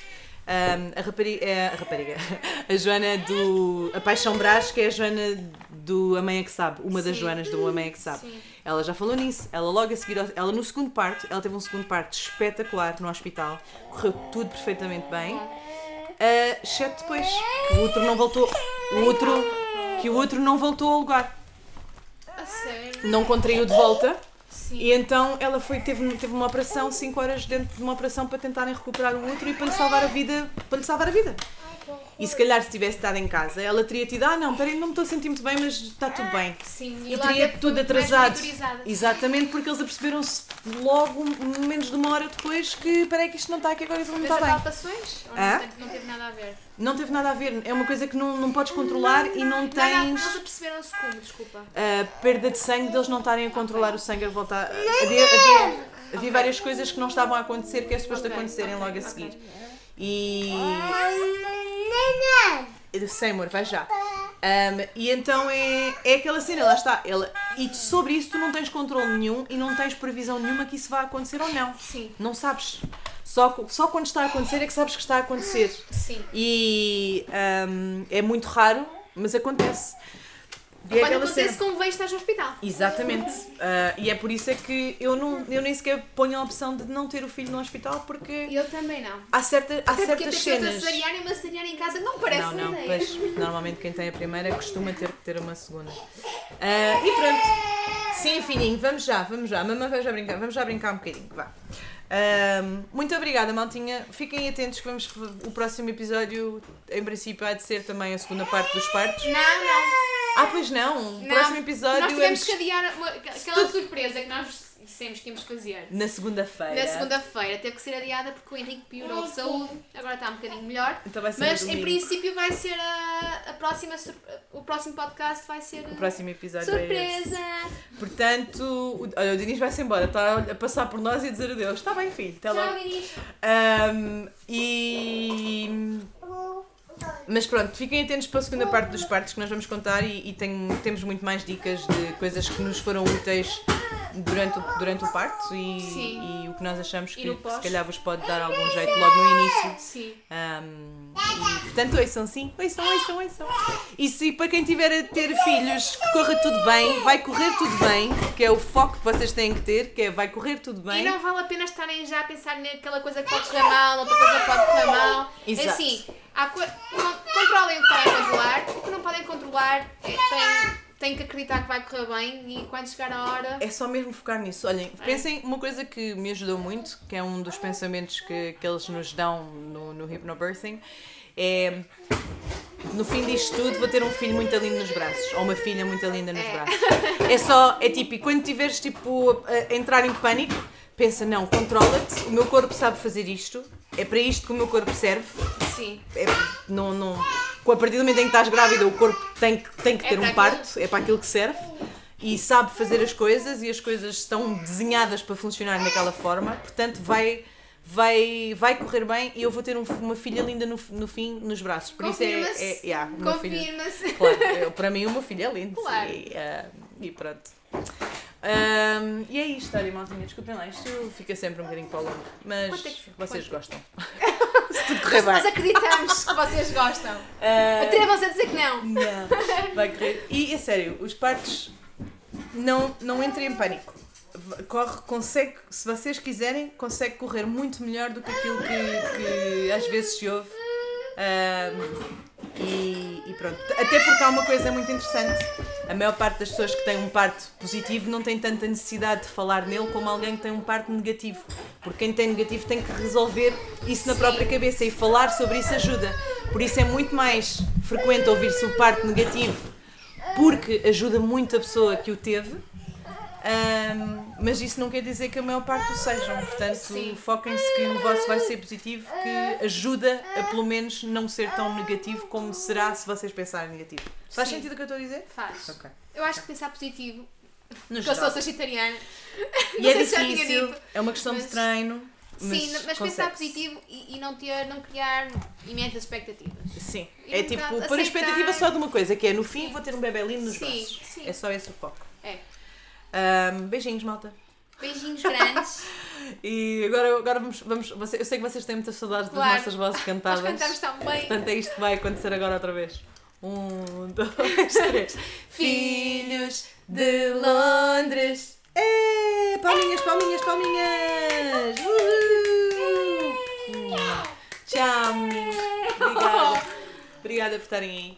Ahm, a, rapariga, é a rapariga, *laughs* a Joana do. A Paixão Brás, que é a Joana do A Mãe é que Sabe, uma das Sim. Joanas do A Mãe é que Sabe. Sim. Ela já falou nisso. Ela logo a seguir, ela no segundo parto, ela teve um segundo parto espetacular no hospital, correu tudo perfeitamente bem, ah, exceto depois que o outro não voltou. O outro, que o outro não voltou ao lugar. A sério? Não contraiu de volta. Sim. E então ela foi, teve, teve uma operação, 5 horas dentro de uma operação para tentarem recuperar o outro e para lhe salvar a vida. Para lhe salvar a vida. E se calhar se tivesse estado em casa, ela teria tido, ah não, peraí, não me estou a sentir muito bem, mas está tudo bem. Sim, E lá teria tudo atrasado. Exatamente, porque eles aperceberam-se logo, menos de uma hora depois, que peraí que isto não está aqui agora, isso não Mas está bem. palpações? Ou Hã? não, não teve nada a ver? Não teve nada a ver, é uma coisa que não, não podes controlar e não Não, não, tens eles aperceberam-se como, desculpa. a perda de sangue, deles não estarem a controlar o sangue a voltar. Havia, havia, havia várias coisas que não estavam a acontecer que é suposto Ok, acontecerem logo a seguir. E. Amor, vai já. Um, e então é, é aquela cena, lá está. Ela, e sobre isso tu não tens controle nenhum e não tens previsão nenhuma que isso vá acontecer ou não. Sim, Não sabes. Só, só quando está a acontecer é que sabes que está a acontecer. sim. E um, é muito raro, mas acontece. E é Quando acontece, cena- convém estar no hospital. Exatamente. Ah, e é por isso é que eu, não, eu nem sequer ponho a opção de não ter o filho no hospital porque Eu também não. há, certa, há Até porque certas cenas. cesariana e uma cesariana em casa não parece Não, não, ideia. pois *laughs* normalmente quem tem a primeira costuma ter que ter uma segunda. Ah, e pronto. Sim, fininho, vamos já, vamos já. Mamãe vai já brincar, vamos já brincar um bocadinho, vá. Ahm, muito obrigada, maltinha. Fiquem atentos que vamos. O próximo episódio, em princípio, há de ser também a segunda parte dos partos. Não, não. Ah, pois não! O não. próximo episódio Nós é tivemos que adiar uma- aquela surpresa que nós dissemos que íamos fazer. na segunda-feira. Na segunda-feira teve que ser adiada porque o Henrique piorou de saúde, agora está um bocadinho melhor. Então vai ser Mas em princípio vai ser a, a próxima o próximo podcast vai ser O próximo episódio é surpresa. Portanto, o, olha, o Dinis vai-se embora, está a passar por nós e a dizer adeus. Está bem, filho, até Tchau, logo. Inês. Ahm, e. Mas pronto, fiquem atentos para a segunda parte dos partos que nós vamos contar e, e tenho- temos muito mais dicas de coisas que nos foram úteis durante o, durante o parto e, e o que nós achamos que, se calhar vos pode dar algum jeito logo no início. Sim. Um, e, portanto, ouçam sim, ouçam, ouçam, ouçam. E se para quem tiver a ter filhos que corra tudo bem, vai correr tudo bem, que é o foco que vocês têm que ter, que é vai correr tudo bem. E não vale a pena estarem já a pensar naquela coisa que pode correr mal, outra coisa que pode correr mal. Exato. É assim, há controlem o que podem controlar, o que não podem controlar é, têm, têm que acreditar que vai correr bem e quando chegar a hora. É só mesmo focar nisso. Olhem, pensem uma coisa que me ajudou muito, que é um dos pensamentos que, que eles nos dão no, no Hypnobirthing, é no fim disto tudo vou ter um filho muito lindo nos braços, ou uma filha muito linda nos É. braços. É só, é tipo, e quando tiveres tipo a a entrar em pânico, pensa, não, controla-te, o meu corpo sabe fazer isto, é para isto que o meu corpo serve, Sim. é, não, não, a partir do momento em que estás grávida, o corpo tem que, tem que É ter um parto, é para aquilo que serve e sabe fazer as coisas e as coisas estão desenhadas para funcionar naquela forma, portanto vai, vai, vai correr bem e eu vou ter um- uma filha linda no, no fim, nos braços. Por isso é. Confirma-se. é yeah, uma filha. Confirma-se. Claro, eu- para mim uma filha é linda. Claro. E, ah, e pronto. Ahm, e é isto, olha, maltinha, desculpem lá, isto fica sempre um bocadinho para o longo, mas é vocês gostam. *laughs* Se tudo correr Nós bem. acreditamos que vocês gostam. Ah, Atrevam-se a dizer que não. não, vai correr. E é sério, os partos não, não entrem em pânico. Corre, consegue, se vocês quiserem, consegue correr muito melhor do que aquilo que, que às vezes se ouve. Ahm, e, e pronto. Até porque há uma coisa muito interessante. A maior parte das pessoas que têm um parto positivo não tem tanta necessidade de falar nele como alguém que tem um parto negativo. Porque quem tem negativo tem que resolver isso na Sim. própria cabeça e falar sobre isso ajuda. Por isso é muito mais frequente ouvir-se o parto negativo porque ajuda muito a pessoa que o teve. Ahm, mas isso não quer dizer que a maior parte o sejam. Portanto, Sim. foquem-se que o vosso vai ser positivo, que ajuda a pelo menos não ser tão negativo como será se vocês pensarem negativo. Faz Sim. sentido o que eu estou a dizer? Faz. Ok. Eu acho que pensar positivo, No porque eu geral. sou sagitariana. E *laughs* é difícil, dito, é uma questão de mas- treino. Mas Sim, mas pensar positivo e, e não, ter, não criar imensas expectativas. Sim, E é um tipo, pôr a aceitar. expectativa só de uma coisa, que é no fim vou ter um bebê lindo nos Sim, braços. sim. É só esse o foco. É. Ahm, beijinhos, malta. Beijinhos grandes. *laughs* E agora, agora vamos, vamos eu sei que vocês têm muitas saudades das Claro. nossas vozes Nós cantadas. cantamos tão bem. Portanto, é isto que vai acontecer agora outra vez. Um, *laughs* dois, *laughs* três. Filhos de Londres. Ê, palminhas, palminhas, palminhas. Uhul. Tchau, meninos. Obrigada. Obrigada por estarem aí.